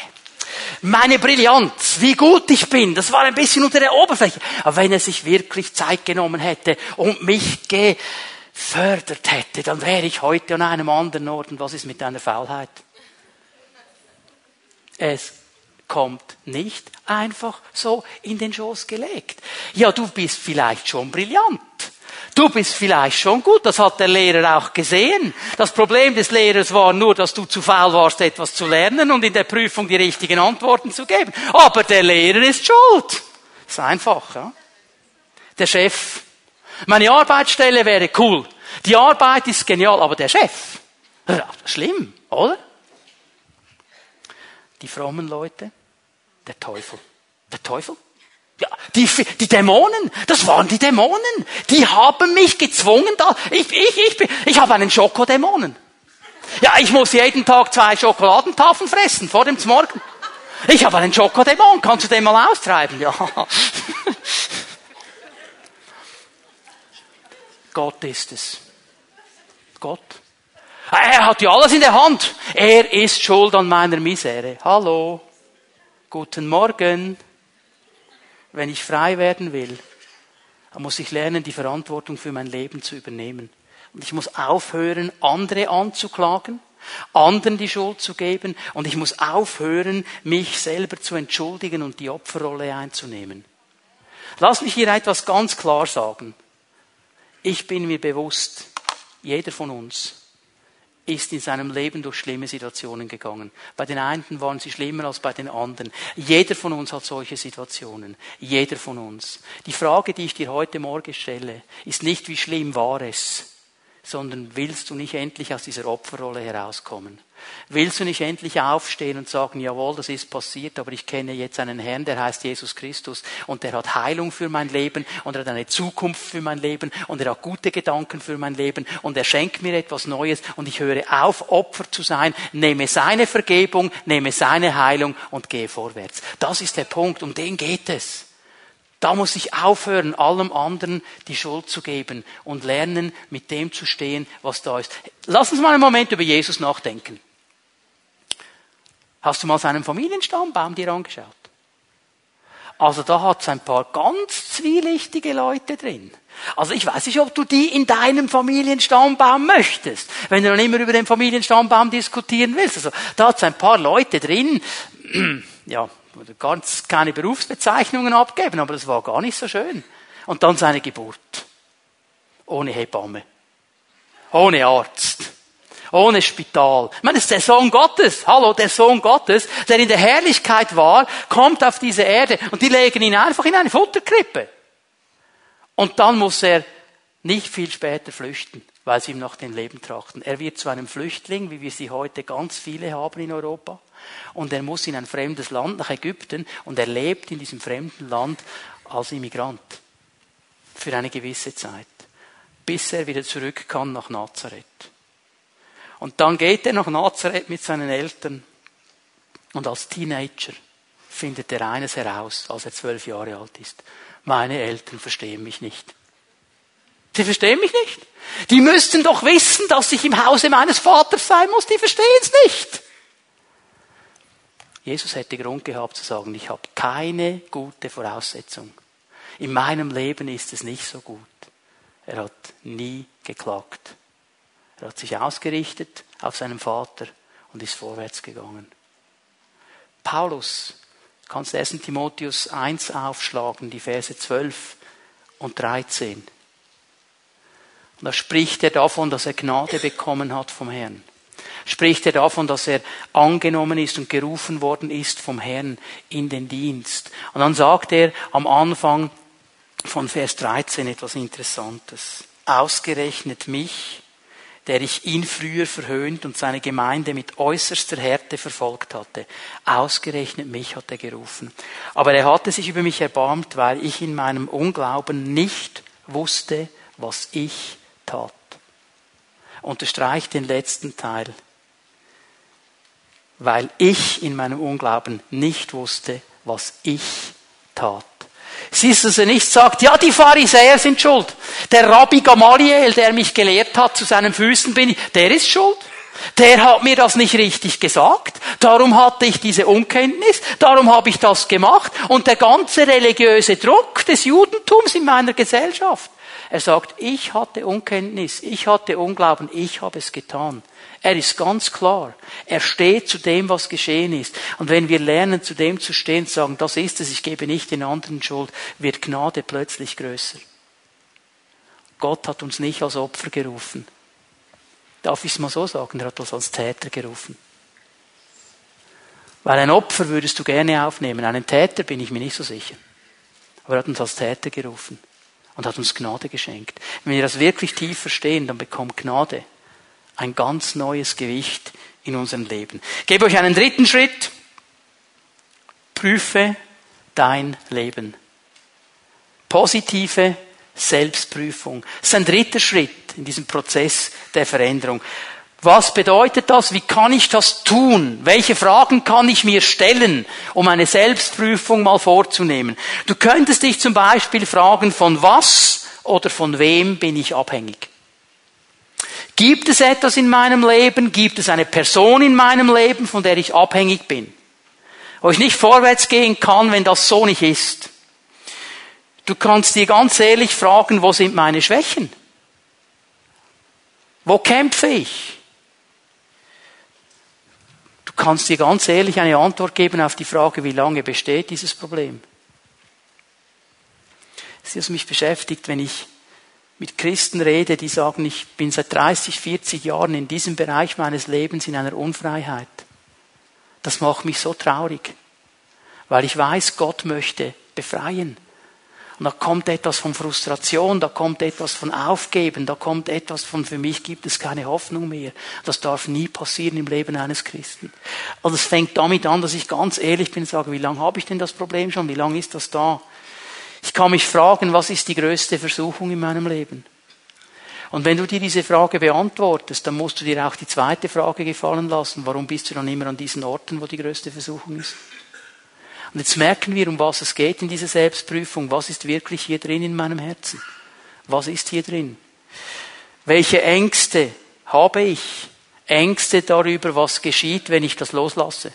meine Brillanz, wie gut ich bin, das war ein bisschen unter der Oberfläche. Aber wenn er sich wirklich Zeit genommen hätte und mich gefördert hätte, dann wäre ich heute an einem anderen Ort. Und was ist mit deiner Faulheit? Es kommt nicht einfach so in den Schoß gelegt. Ja, du bist vielleicht schon brillant. Du bist vielleicht schon gut, das hat der Lehrer auch gesehen. Das Problem des Lehrers war nur, dass du zu faul warst, etwas zu lernen und in der Prüfung die richtigen Antworten zu geben. Aber der Lehrer ist schuld. Ist einfach. Ja? Der Chef. Meine Arbeitsstelle wäre cool. Die Arbeit ist genial, aber der Chef. Schlimm, oder? Die frommen Leute, der Teufel. Der Teufel? Ja, die, die Dämonen, das waren die Dämonen. Die haben mich gezwungen, da, ich, ich, ich, ich habe einen Schokodämonen. Ja, ich muss jeden Tag zwei Schokoladentafeln fressen, vor dem Morgen. Ich habe einen Schokodämon, kannst du den mal austreiben? Ja. Gott ist es. Gott. Er hat ja alles in der Hand. Er ist schuld an meiner Misere. Hallo. Guten Morgen wenn ich frei werden will, dann muss ich lernen, die Verantwortung für mein Leben zu übernehmen. Und ich muss aufhören, andere anzuklagen, anderen die Schuld zu geben und ich muss aufhören, mich selber zu entschuldigen und die Opferrolle einzunehmen. Lass mich hier etwas ganz klar sagen. Ich bin mir bewusst, jeder von uns ist in seinem Leben durch schlimme Situationen gegangen. Bei den einen waren sie schlimmer als bei den anderen. Jeder von uns hat solche Situationen. Jeder von uns. Die Frage, die ich dir heute Morgen stelle, ist nicht, wie schlimm war es, sondern willst du nicht endlich aus dieser Opferrolle herauskommen? Willst du nicht endlich aufstehen und sagen, jawohl, das ist passiert, aber ich kenne jetzt einen Herrn, der heißt Jesus Christus und der hat Heilung für mein Leben und er hat eine Zukunft für mein Leben und er hat gute Gedanken für mein Leben und er schenkt mir etwas Neues und ich höre auf, Opfer zu sein, nehme seine Vergebung, nehme seine Heilung und gehe vorwärts. Das ist der Punkt, um den geht es. Da muss ich aufhören, allem anderen die Schuld zu geben und lernen, mit dem zu stehen, was da ist. Lass uns mal einen Moment über Jesus nachdenken. Hast du mal seinen Familienstammbaum dir angeschaut? Also da hat es ein paar ganz zwielichtige Leute drin. Also ich weiß nicht, ob du die in deinem Familienstammbaum möchtest, wenn du dann immer über den Familienstammbaum diskutieren willst. Also da hat es ein paar Leute drin, ja, ganz keine Berufsbezeichnungen abgeben, aber das war gar nicht so schön. Und dann seine Geburt. Ohne Hebamme. Ohne Arzt ohne Spital. Ich meine, das ist der Sohn Gottes. Hallo, der Sohn Gottes, der in der Herrlichkeit war, kommt auf diese Erde und die legen ihn einfach in eine Futterkrippe. Und dann muss er nicht viel später flüchten, weil sie ihm nach dem Leben trachten. Er wird zu einem Flüchtling, wie wir sie heute ganz viele haben in Europa. Und er muss in ein fremdes Land, nach Ägypten, und er lebt in diesem fremden Land als Immigrant. Für eine gewisse Zeit. Bis er wieder zurück kann nach Nazareth. Und dann geht er nach Nazareth mit seinen Eltern. Und als Teenager findet er eines heraus, als er zwölf Jahre alt ist. Meine Eltern verstehen mich nicht. Sie verstehen mich nicht. Die müssten doch wissen, dass ich im Hause meines Vaters sein muss. Die verstehen es nicht. Jesus hätte Grund gehabt zu sagen, ich habe keine gute Voraussetzung. In meinem Leben ist es nicht so gut. Er hat nie geklagt. Er hat sich ausgerichtet auf seinen Vater und ist vorwärts gegangen. Paulus, du kannst 1. Timotheus 1 aufschlagen, die Verse 12 und 13. Und da spricht er davon, dass er Gnade bekommen hat vom Herrn. Spricht er davon, dass er angenommen ist und gerufen worden ist vom Herrn in den Dienst. Und dann sagt er am Anfang von Vers 13 etwas Interessantes. Ausgerechnet mich, der ich ihn früher verhöhnt und seine Gemeinde mit äußerster Härte verfolgt hatte. Ausgerechnet mich hat er gerufen. Aber er hatte sich über mich erbarmt, weil ich in meinem Unglauben nicht wusste, was ich tat. Unterstreicht den letzten Teil. Weil ich in meinem Unglauben nicht wusste, was ich tat. Siehst du, dass er nicht sagt, ja, die Pharisäer sind schuld. Der Rabbi Gamaliel, der mich gelehrt hat, zu seinen Füßen bin ich, der ist schuld. Der hat mir das nicht richtig gesagt. Darum hatte ich diese Unkenntnis. Darum habe ich das gemacht. Und der ganze religiöse Druck des Judentums in meiner Gesellschaft. Er sagt, ich hatte Unkenntnis, ich hatte Unglauben, ich habe es getan. Er ist ganz klar. Er steht zu dem, was geschehen ist. Und wenn wir lernen, zu dem zu stehen, zu sagen, das ist es, ich gebe nicht den anderen Schuld, wird Gnade plötzlich größer. Gott hat uns nicht als Opfer gerufen. Darf ich es mal so sagen? Er hat uns als Täter gerufen. Weil ein Opfer würdest du gerne aufnehmen. Einen Täter bin ich mir nicht so sicher. Aber er hat uns als Täter gerufen und hat uns Gnade geschenkt. Wenn wir das wirklich tief verstehen, dann bekommt Gnade ein ganz neues Gewicht in unserem Leben. Ich gebe euch einen dritten Schritt. Prüfe dein Leben. Positive Selbstprüfung. Das ist ein dritter Schritt in diesem Prozess der Veränderung. Was bedeutet das? Wie kann ich das tun? Welche Fragen kann ich mir stellen, um eine Selbstprüfung mal vorzunehmen? Du könntest dich zum Beispiel fragen, von was oder von wem bin ich abhängig? Gibt es etwas in meinem Leben? Gibt es eine Person in meinem Leben, von der ich abhängig bin? Wo ich nicht vorwärts gehen kann, wenn das so nicht ist. Du kannst dir ganz ehrlich fragen, wo sind meine Schwächen? Wo kämpfe ich? Du kannst dir ganz ehrlich eine Antwort geben auf die Frage, wie lange besteht dieses Problem? Das ist, was mich beschäftigt, wenn ich mit Christen rede, die sagen, ich bin seit 30, 40 Jahren in diesem Bereich meines Lebens in einer Unfreiheit. Das macht mich so traurig, weil ich weiß, Gott möchte befreien. Und da kommt etwas von Frustration, da kommt etwas von Aufgeben, da kommt etwas von, für mich gibt es keine Hoffnung mehr. Das darf nie passieren im Leben eines Christen. Also es fängt damit an, dass ich ganz ehrlich bin und sage, wie lange habe ich denn das Problem schon? Wie lange ist das da? Ich kann mich fragen, was ist die größte Versuchung in meinem Leben? Und wenn du dir diese Frage beantwortest, dann musst du dir auch die zweite Frage gefallen lassen. Warum bist du dann immer an diesen Orten, wo die größte Versuchung ist? Und jetzt merken wir, um was es geht in dieser Selbstprüfung. Was ist wirklich hier drin in meinem Herzen? Was ist hier drin? Welche Ängste habe ich? Ängste darüber, was geschieht, wenn ich das loslasse.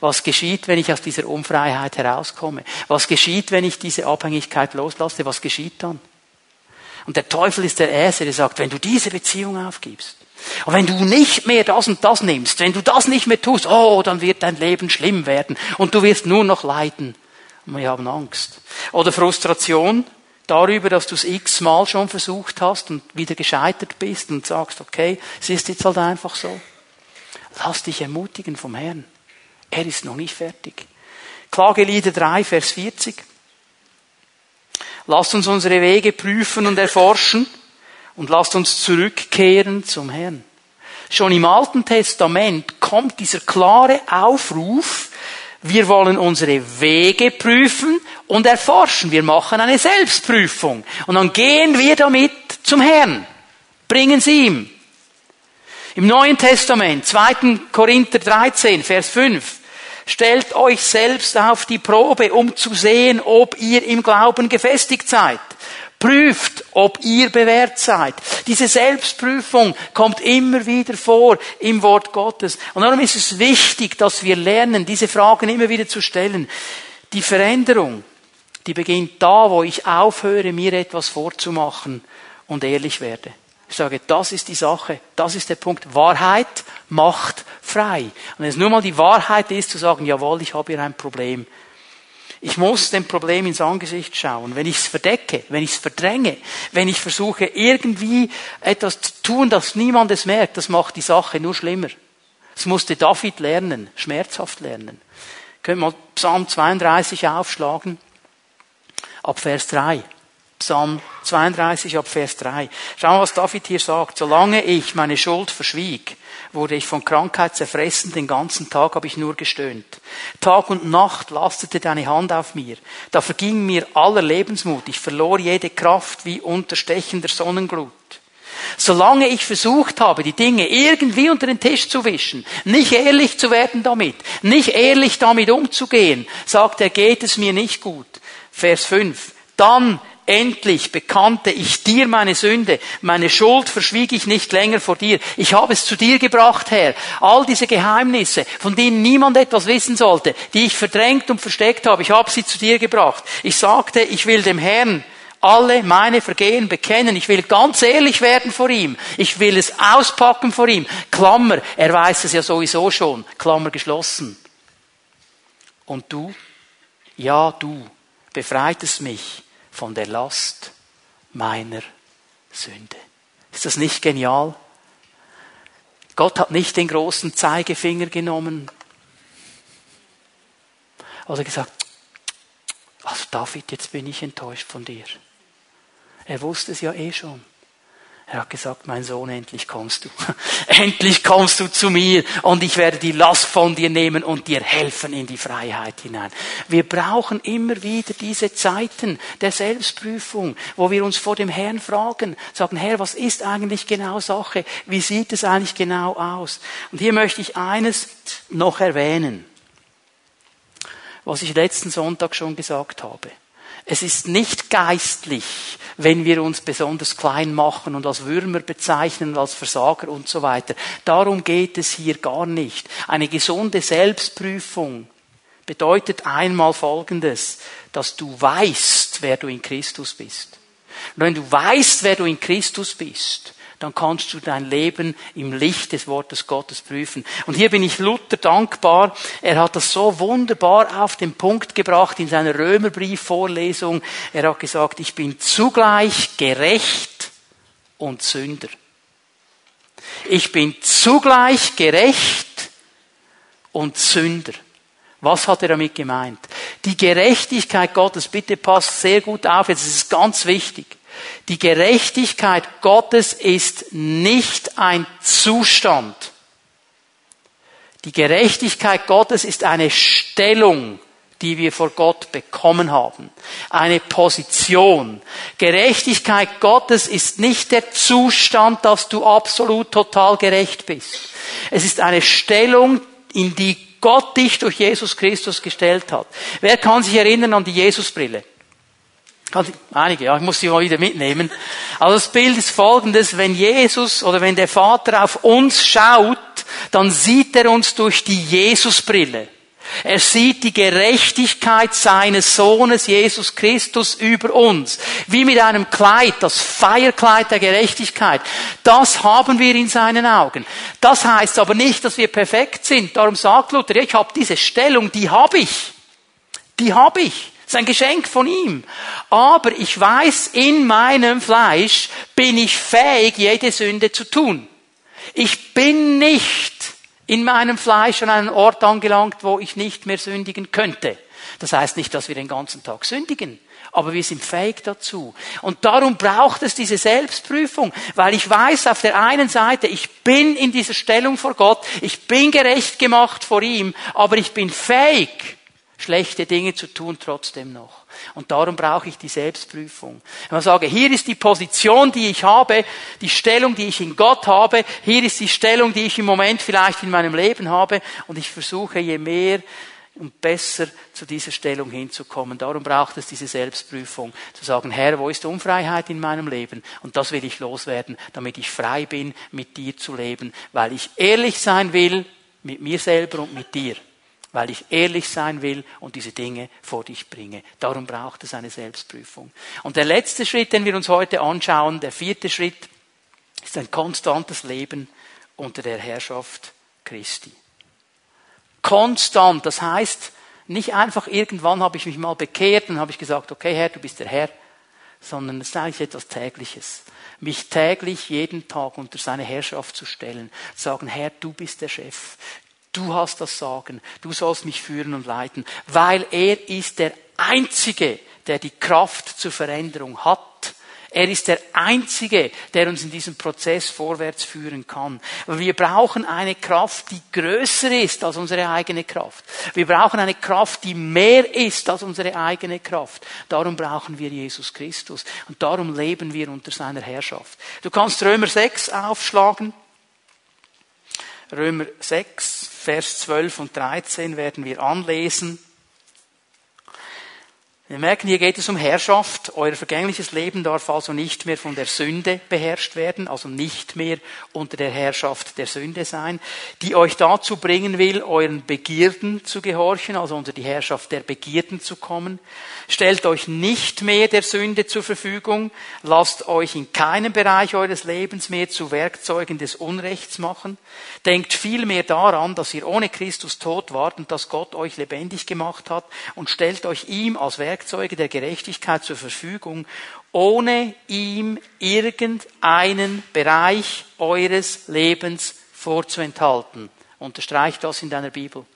Was geschieht, wenn ich aus dieser Unfreiheit herauskomme? Was geschieht, wenn ich diese Abhängigkeit loslasse? Was geschieht dann? Und der Teufel ist der Erste, der sagt, wenn du diese Beziehung aufgibst, und wenn du nicht mehr das und das nimmst, wenn du das nicht mehr tust, oh, dann wird dein Leben schlimm werden und du wirst nur noch leiden. Und wir haben Angst. Oder Frustration darüber, dass du es x-mal schon versucht hast und wieder gescheitert bist und sagst, okay, es ist jetzt halt einfach so. Lass dich ermutigen vom Herrn. Er ist noch nicht fertig. Klagelieder 3, Vers 40. Lasst uns unsere Wege prüfen und erforschen und lasst uns zurückkehren zum Herrn. Schon im Alten Testament kommt dieser klare Aufruf, wir wollen unsere Wege prüfen und erforschen. Wir machen eine Selbstprüfung. Und dann gehen wir damit zum Herrn. Bringen Sie ihm. Im Neuen Testament, 2. Korinther 13, Vers 5, Stellt euch selbst auf die Probe, um zu sehen, ob ihr im Glauben gefestigt seid. Prüft, ob ihr bewährt seid. Diese Selbstprüfung kommt immer wieder vor im Wort Gottes. Und darum ist es wichtig, dass wir lernen, diese Fragen immer wieder zu stellen. Die Veränderung, die beginnt da, wo ich aufhöre, mir etwas vorzumachen und ehrlich werde. Ich sage, das ist die Sache, das ist der Punkt. Wahrheit macht frei. Und wenn es nur mal die Wahrheit ist, zu sagen, jawohl, ich habe hier ein Problem. Ich muss dem Problem ins Angesicht schauen. Wenn ich es verdecke, wenn ich es verdränge, wenn ich versuche, irgendwie etwas zu tun, dass niemand es merkt, das macht die Sache nur schlimmer. Das musste David lernen, schmerzhaft lernen. Können wir Psalm 32 aufschlagen? Ab Vers 3. Psalm 32 ab Vers 3. Schau was David hier sagt. Solange ich meine Schuld verschwieg, wurde ich von Krankheit zerfressen, den ganzen Tag habe ich nur gestöhnt. Tag und Nacht lastete deine Hand auf mir. Da verging mir aller Lebensmut. Ich verlor jede Kraft wie unter stechender Sonnenglut. Solange ich versucht habe, die Dinge irgendwie unter den Tisch zu wischen, nicht ehrlich zu werden damit, nicht ehrlich damit umzugehen, sagt er, geht es mir nicht gut. Vers 5. Dann Endlich bekannte ich dir meine Sünde, meine Schuld verschwieg ich nicht länger vor dir. Ich habe es zu dir gebracht, Herr. All diese Geheimnisse, von denen niemand etwas wissen sollte, die ich verdrängt und versteckt habe, ich habe sie zu dir gebracht. Ich sagte, ich will dem Herrn alle meine Vergehen bekennen. Ich will ganz ehrlich werden vor ihm. Ich will es auspacken vor ihm. Klammer, er weiß es ja sowieso schon. Klammer geschlossen. Und du? Ja, du befreitest mich von der Last meiner Sünde. Ist das nicht genial? Gott hat nicht den großen Zeigefinger genommen oder gesagt, also David, jetzt bin ich enttäuscht von dir. Er wusste es ja eh schon. Er hat gesagt, mein Sohn, endlich kommst du. endlich kommst du zu mir und ich werde die Last von dir nehmen und dir helfen in die Freiheit hinein. Wir brauchen immer wieder diese Zeiten der Selbstprüfung, wo wir uns vor dem Herrn fragen, sagen, Herr, was ist eigentlich genau Sache? Wie sieht es eigentlich genau aus? Und hier möchte ich eines noch erwähnen, was ich letzten Sonntag schon gesagt habe. Es ist nicht geistlich, wenn wir uns besonders klein machen und als Würmer bezeichnen, als Versager und so weiter. Darum geht es hier gar nicht. Eine gesunde Selbstprüfung bedeutet einmal Folgendes, dass du weißt, wer du in Christus bist. Und wenn du weißt, wer du in Christus bist, dann kannst du dein Leben im Licht des Wortes Gottes prüfen. Und hier bin ich Luther dankbar. Er hat das so wunderbar auf den Punkt gebracht in seiner Römerbriefvorlesung. Er hat gesagt, ich bin zugleich gerecht und Sünder. Ich bin zugleich gerecht und Sünder. Was hat er damit gemeint? Die Gerechtigkeit Gottes, bitte passt sehr gut auf, jetzt ist es ganz wichtig. Die Gerechtigkeit Gottes ist nicht ein Zustand. Die Gerechtigkeit Gottes ist eine Stellung, die wir vor Gott bekommen haben. Eine Position. Gerechtigkeit Gottes ist nicht der Zustand, dass du absolut total gerecht bist. Es ist eine Stellung, in die Gott dich durch Jesus Christus gestellt hat. Wer kann sich erinnern an die Jesusbrille? Einige, ja, ich muss sie mal wieder mitnehmen. Also das Bild ist folgendes, wenn Jesus oder wenn der Vater auf uns schaut, dann sieht er uns durch die Jesusbrille. Er sieht die Gerechtigkeit seines Sohnes Jesus Christus über uns. Wie mit einem Kleid, das Feierkleid der Gerechtigkeit. Das haben wir in seinen Augen. Das heißt aber nicht, dass wir perfekt sind. Darum sagt Luther, ich habe diese Stellung, die habe ich. Die habe ich. Das ist ein Geschenk von ihm. Aber ich weiß, in meinem Fleisch bin ich fähig, jede Sünde zu tun. Ich bin nicht in meinem Fleisch an einen Ort angelangt, wo ich nicht mehr sündigen könnte. Das heißt nicht, dass wir den ganzen Tag sündigen, aber wir sind fähig dazu. Und darum braucht es diese Selbstprüfung, weil ich weiß auf der einen Seite, ich bin in dieser Stellung vor Gott, ich bin gerecht gemacht vor ihm, aber ich bin fähig, schlechte Dinge zu tun trotzdem noch. Und darum brauche ich die Selbstprüfung. Wenn man sage, hier ist die Position, die ich habe, die Stellung, die ich in Gott habe, hier ist die Stellung, die ich im Moment vielleicht in meinem Leben habe, und ich versuche, je mehr um besser zu dieser Stellung hinzukommen. Darum braucht es diese Selbstprüfung, zu sagen, Herr, wo ist Unfreiheit in meinem Leben? Und das will ich loswerden, damit ich frei bin, mit dir zu leben, weil ich ehrlich sein will mit mir selber und mit dir weil ich ehrlich sein will und diese Dinge vor dich bringe. Darum braucht es eine Selbstprüfung. Und der letzte Schritt, den wir uns heute anschauen, der vierte Schritt, ist ein konstantes Leben unter der Herrschaft Christi. Konstant, das heißt, nicht einfach irgendwann habe ich mich mal bekehrt und habe ich gesagt, okay Herr, du bist der Herr, sondern es ist eigentlich etwas Tägliches. Mich täglich jeden Tag unter seine Herrschaft zu stellen, sagen, Herr, du bist der Chef, du hast das Sagen, du sollst mich führen und leiten, weil er ist der Einzige, der die Kraft zur Veränderung hat. Er ist der Einzige, der uns in diesem Prozess vorwärts führen kann. Wir brauchen eine Kraft, die größer ist als unsere eigene Kraft. Wir brauchen eine Kraft, die mehr ist als unsere eigene Kraft. Darum brauchen wir Jesus Christus. Und darum leben wir unter seiner Herrschaft. Du kannst Römer 6 aufschlagen. Römer 6, Vers 12 und 13 werden wir anlesen. Wir merken, hier geht es um Herrschaft. Euer vergängliches Leben darf also nicht mehr von der Sünde beherrscht werden, also nicht mehr unter der Herrschaft der Sünde sein, die euch dazu bringen will, euren Begierden zu gehorchen, also unter die Herrschaft der Begierden zu kommen. Stellt euch nicht mehr der Sünde zur Verfügung, lasst euch in keinem Bereich eures Lebens mehr zu Werkzeugen des Unrechts machen. Denkt vielmehr daran, dass ihr ohne Christus tot wart und dass Gott euch lebendig gemacht hat und stellt euch ihm als Werkzeug Werkzeuge der Gerechtigkeit zur Verfügung, ohne ihm irgendeinen Bereich eures Lebens vorzuenthalten. Unterstreicht das in deiner Bibel.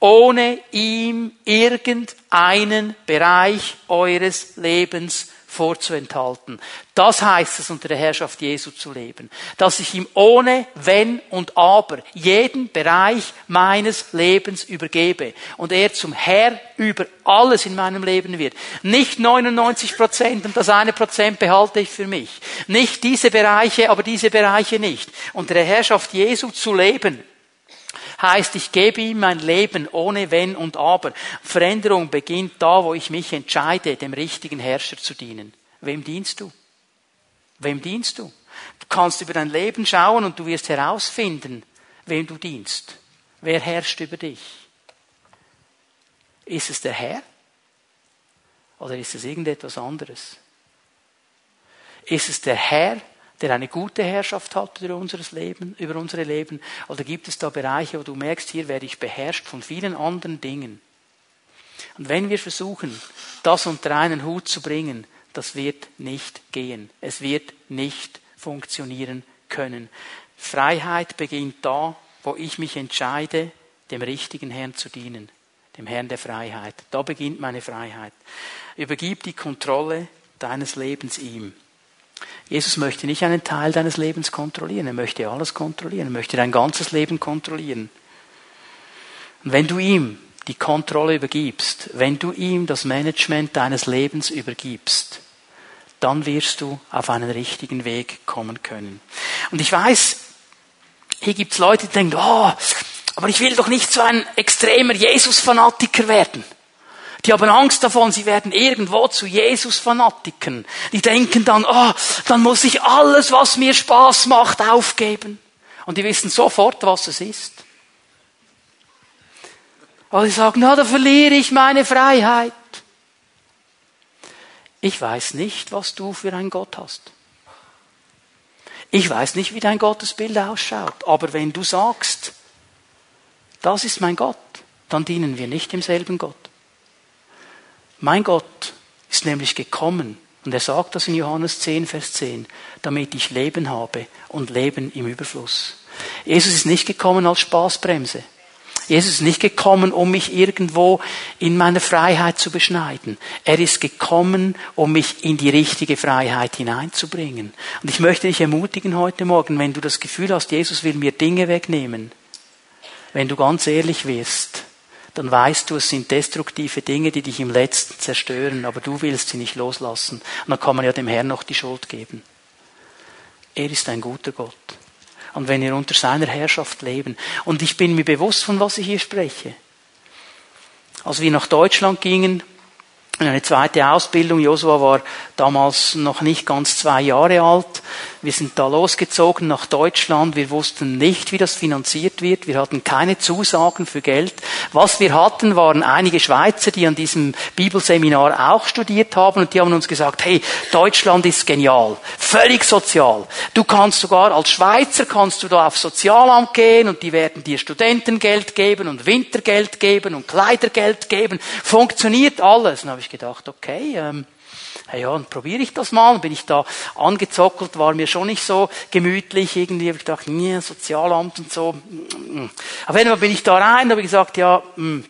Ohne ihm irgendeinen Bereich eures Lebens vorzuenthalten. Das heißt es, unter der Herrschaft Jesu zu leben. Dass ich ihm ohne Wenn und Aber jeden Bereich meines Lebens übergebe und er zum Herr über alles in meinem Leben wird. Nicht 99 Prozent und das eine Prozent behalte ich für mich. Nicht diese Bereiche, aber diese Bereiche nicht. Unter der Herrschaft Jesu zu leben heißt, ich gebe ihm mein Leben ohne Wenn und Aber. Veränderung beginnt da, wo ich mich entscheide, dem richtigen Herrscher zu dienen. Wem dienst du? Wem dienst du? Du kannst über dein Leben schauen und du wirst herausfinden, wem du dienst. Wer herrscht über dich? Ist es der Herr? Oder ist es irgendetwas anderes? Ist es der Herr, der eine gute Herrschaft hat über, unseres Leben, über unsere Leben? Oder gibt es da Bereiche, wo du merkst, hier werde ich beherrscht von vielen anderen Dingen? Und wenn wir versuchen, das unter einen Hut zu bringen, das wird nicht gehen. Es wird nicht funktionieren können. Freiheit beginnt da, wo ich mich entscheide, dem richtigen Herrn zu dienen, dem Herrn der Freiheit. Da beginnt meine Freiheit. Übergib die Kontrolle deines Lebens ihm. Jesus möchte nicht einen Teil deines Lebens kontrollieren, er möchte alles kontrollieren, er möchte dein ganzes Leben kontrollieren. Und wenn du ihm die Kontrolle übergibst, wenn du ihm das Management deines Lebens übergibst, dann wirst du auf einen richtigen Weg kommen können. Und ich weiß, hier gibt's Leute, die denken, oh, aber ich will doch nicht so ein extremer Jesus-Fanatiker werden. Die haben Angst davon, sie werden irgendwo zu Jesus-Fanatiken. Die denken dann, oh, dann muss ich alles, was mir Spaß macht, aufgeben. Und die wissen sofort, was es ist. Aber sie sagen, na, da verliere ich meine Freiheit. Ich weiß nicht, was du für einen Gott hast. Ich weiß nicht, wie dein Gottesbild ausschaut. Aber wenn du sagst, das ist mein Gott, dann dienen wir nicht demselben Gott. Mein Gott ist nämlich gekommen, und er sagt das in Johannes 10, Vers 10, damit ich Leben habe und Leben im Überfluss. Jesus ist nicht gekommen als Spaßbremse. Jesus ist nicht gekommen, um mich irgendwo in meiner Freiheit zu beschneiden. Er ist gekommen, um mich in die richtige Freiheit hineinzubringen. Und ich möchte dich ermutigen heute Morgen, wenn du das Gefühl hast, Jesus will mir Dinge wegnehmen, wenn du ganz ehrlich wirst, dann weißt du, es sind destruktive Dinge, die dich im Letzten zerstören, aber du willst sie nicht loslassen. Und dann kann man ja dem Herrn noch die Schuld geben. Er ist ein guter Gott. Und wenn wir unter seiner Herrschaft leben, und ich bin mir bewusst, von was ich hier spreche. als wir nach Deutschland gingen, eine zweite Ausbildung. Josua war damals noch nicht ganz zwei Jahre alt. Wir sind da losgezogen nach Deutschland. Wir wussten nicht, wie das finanziert wird. Wir hatten keine Zusagen für Geld. Was wir hatten, waren einige Schweizer, die an diesem Bibelseminar auch studiert haben und die haben uns gesagt, hey, Deutschland ist genial. Völlig sozial. Du kannst sogar als Schweizer kannst du da aufs Sozialamt gehen und die werden dir Studentengeld geben und Wintergeld geben und Kleidergeld geben. Funktioniert alles. Ich gedacht, okay, ähm, ja, dann probiere ich das mal. Bin ich da angezockelt, war mir schon nicht so gemütlich. Irgendwie habe ich gedacht, nee, Sozialamt und so. Auf jeden Fall bin ich da rein, habe ich gesagt, ja, hm,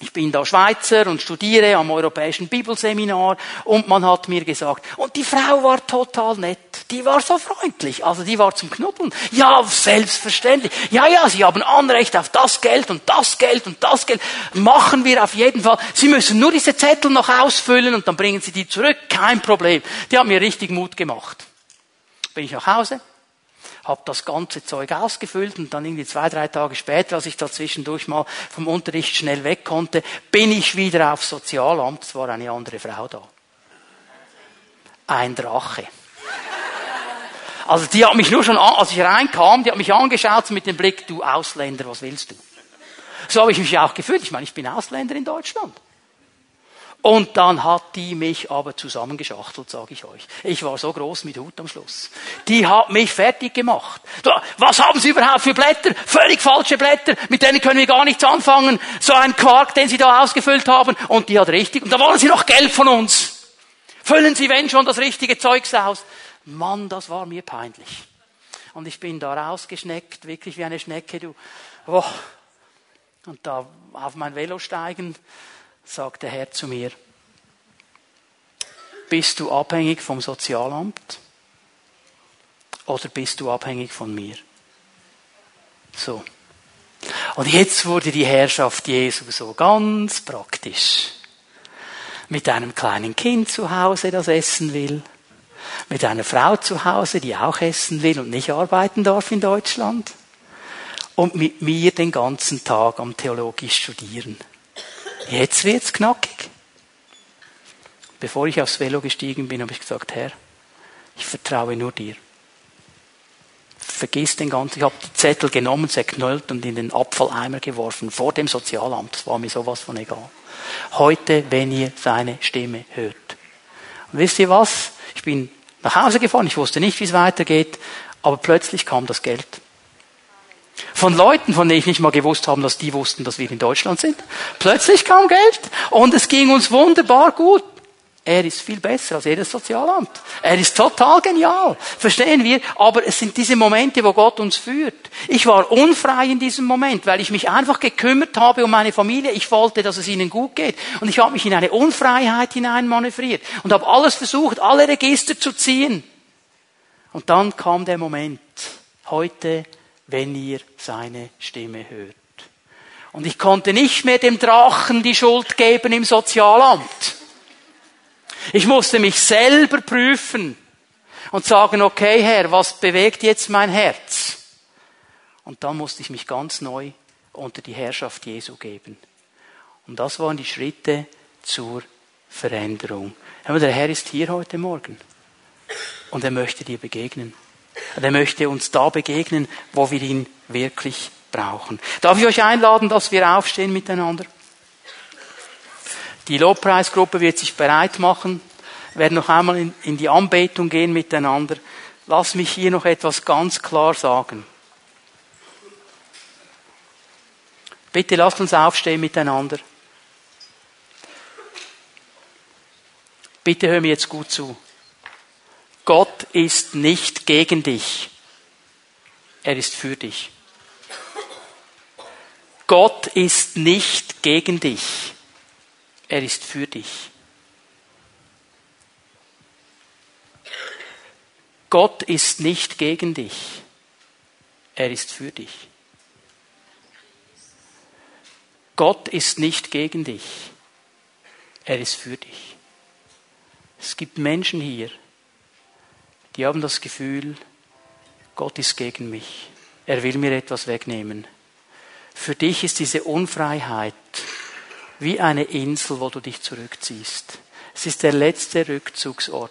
ich bin da Schweizer und studiere am Europäischen Bibelseminar und man hat mir gesagt, und die Frau war total nett, die war so freundlich, also die war zum Knuddeln. Ja, selbstverständlich. Ja, ja, Sie haben Anrecht auf das Geld und das Geld und das Geld. Machen wir auf jeden Fall. Sie müssen nur diese Zettel noch ausfüllen und dann bringen Sie die zurück. Kein Problem. Die haben mir richtig Mut gemacht. Bin ich nach Hause, habe das ganze Zeug ausgefüllt und dann irgendwie zwei, drei Tage später, als ich da zwischendurch mal vom Unterricht schnell weg konnte, bin ich wieder aufs Sozialamt. Es war eine andere Frau da. Ein Drache. Also die hat mich nur schon, als ich reinkam, die hat mich angeschaut mit dem Blick, du Ausländer, was willst du? So habe ich mich auch gefühlt. Ich meine, ich bin Ausländer in Deutschland. Und dann hat die mich aber zusammengeschachtelt, sage ich euch. Ich war so groß mit Hut am Schluss. Die hat mich fertig gemacht. Was haben Sie überhaupt für Blätter? Völlig falsche Blätter. Mit denen können wir gar nichts anfangen. So ein Quark, den Sie da ausgefüllt haben. Und die hat richtig. Und da wollen Sie noch Geld von uns. Füllen Sie, wenn schon, das richtige Zeugs aus. Mann, das war mir peinlich. Und ich bin da rausgeschneckt, wirklich wie eine Schnecke, du. Oh. Und da auf mein Velo steigen, sagt der Herr zu mir, bist du abhängig vom Sozialamt oder bist du abhängig von mir? So. Und jetzt wurde die Herrschaft Jesu so ganz praktisch. Mit einem kleinen Kind zu Hause, das essen will. Mit einer Frau zu Hause, die auch essen will und nicht arbeiten darf in Deutschland. Und mit mir den ganzen Tag am theologisch studieren. Jetzt wird's knackig. Bevor ich aufs Velo gestiegen bin, habe ich gesagt, Herr, ich vertraue nur dir. Vergiss den ganzen, ich habe die Zettel genommen, zerknüllt und in den Abfalleimer geworfen, vor dem Sozialamt. Das war mir sowas von egal. Heute, wenn ihr seine Stimme hört. Und wisst ihr was? Ich bin nach Hause gefahren, ich wusste nicht, wie es weitergeht, aber plötzlich kam das Geld. Von Leuten, von denen ich nicht mal gewusst habe, dass die wussten, dass wir in Deutschland sind. Plötzlich kam Geld und es ging uns wunderbar gut. Er ist viel besser als jedes Sozialamt. Er ist total genial. Verstehen wir? Aber es sind diese Momente, wo Gott uns führt. Ich war unfrei in diesem Moment, weil ich mich einfach gekümmert habe um meine Familie. Ich wollte, dass es ihnen gut geht. Und ich habe mich in eine Unfreiheit hineinmanövriert und habe alles versucht, alle Register zu ziehen. Und dann kam der Moment. Heute wenn ihr seine Stimme hört. Und ich konnte nicht mehr dem Drachen die Schuld geben im Sozialamt. Ich musste mich selber prüfen und sagen, okay Herr, was bewegt jetzt mein Herz? Und dann musste ich mich ganz neu unter die Herrschaft Jesu geben. Und das waren die Schritte zur Veränderung. Der Herr ist hier heute Morgen und er möchte dir begegnen. Er möchte uns da begegnen, wo wir ihn wirklich brauchen. Darf ich euch einladen, dass wir aufstehen miteinander? Die Lobpreisgruppe wird sich bereit machen. Werden noch einmal in, in die Anbetung gehen miteinander. Lass mich hier noch etwas ganz klar sagen. Bitte lasst uns aufstehen miteinander. Bitte hör mir jetzt gut zu. Gott ist nicht gegen dich. Er ist für dich. Gott ist nicht gegen dich. Er ist für dich. Gott ist nicht gegen dich. Er ist für dich. Gott ist nicht gegen dich. Er ist für dich. Es gibt Menschen hier, die haben das Gefühl, Gott ist gegen mich. Er will mir etwas wegnehmen. Für dich ist diese Unfreiheit wie eine Insel, wo du dich zurückziehst. Es ist der letzte Rückzugsort.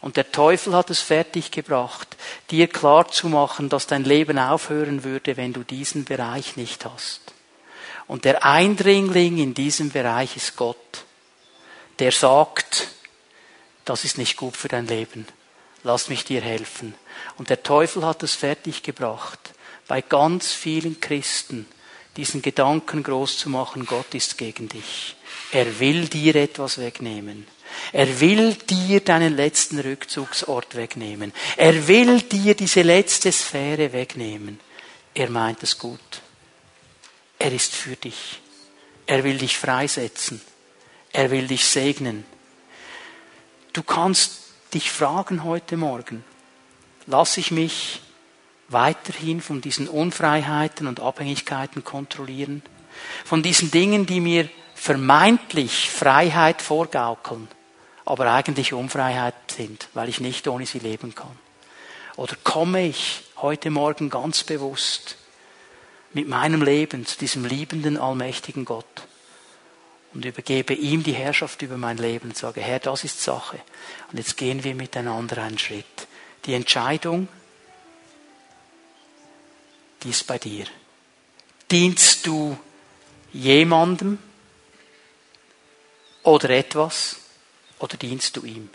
Und der Teufel hat es fertiggebracht, dir klarzumachen, dass dein Leben aufhören würde, wenn du diesen Bereich nicht hast. Und der Eindringling in diesem Bereich ist Gott, der sagt, das ist nicht gut für dein Leben. Lass mich dir helfen. Und der Teufel hat es fertiggebracht, bei ganz vielen Christen diesen Gedanken groß zu machen, Gott ist gegen dich. Er will dir etwas wegnehmen. Er will dir deinen letzten Rückzugsort wegnehmen. Er will dir diese letzte Sphäre wegnehmen. Er meint es gut. Er ist für dich. Er will dich freisetzen. Er will dich segnen. Du kannst dich fragen heute Morgen, lasse ich mich weiterhin von diesen Unfreiheiten und Abhängigkeiten kontrollieren? Von diesen Dingen, die mir vermeintlich Freiheit vorgaukeln, aber eigentlich Unfreiheit sind, weil ich nicht ohne sie leben kann? Oder komme ich heute Morgen ganz bewusst mit meinem Leben zu diesem liebenden, allmächtigen Gott und übergebe ihm die Herrschaft über mein Leben und sage, Herr, das ist Sache. Und jetzt gehen wir miteinander einen Schritt. Die Entscheidung, die ist bei dir. Dienst du jemandem oder etwas oder dienst du ihm?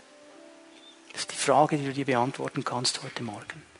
Das ist die Frage, die du dir beantworten kannst heute Morgen.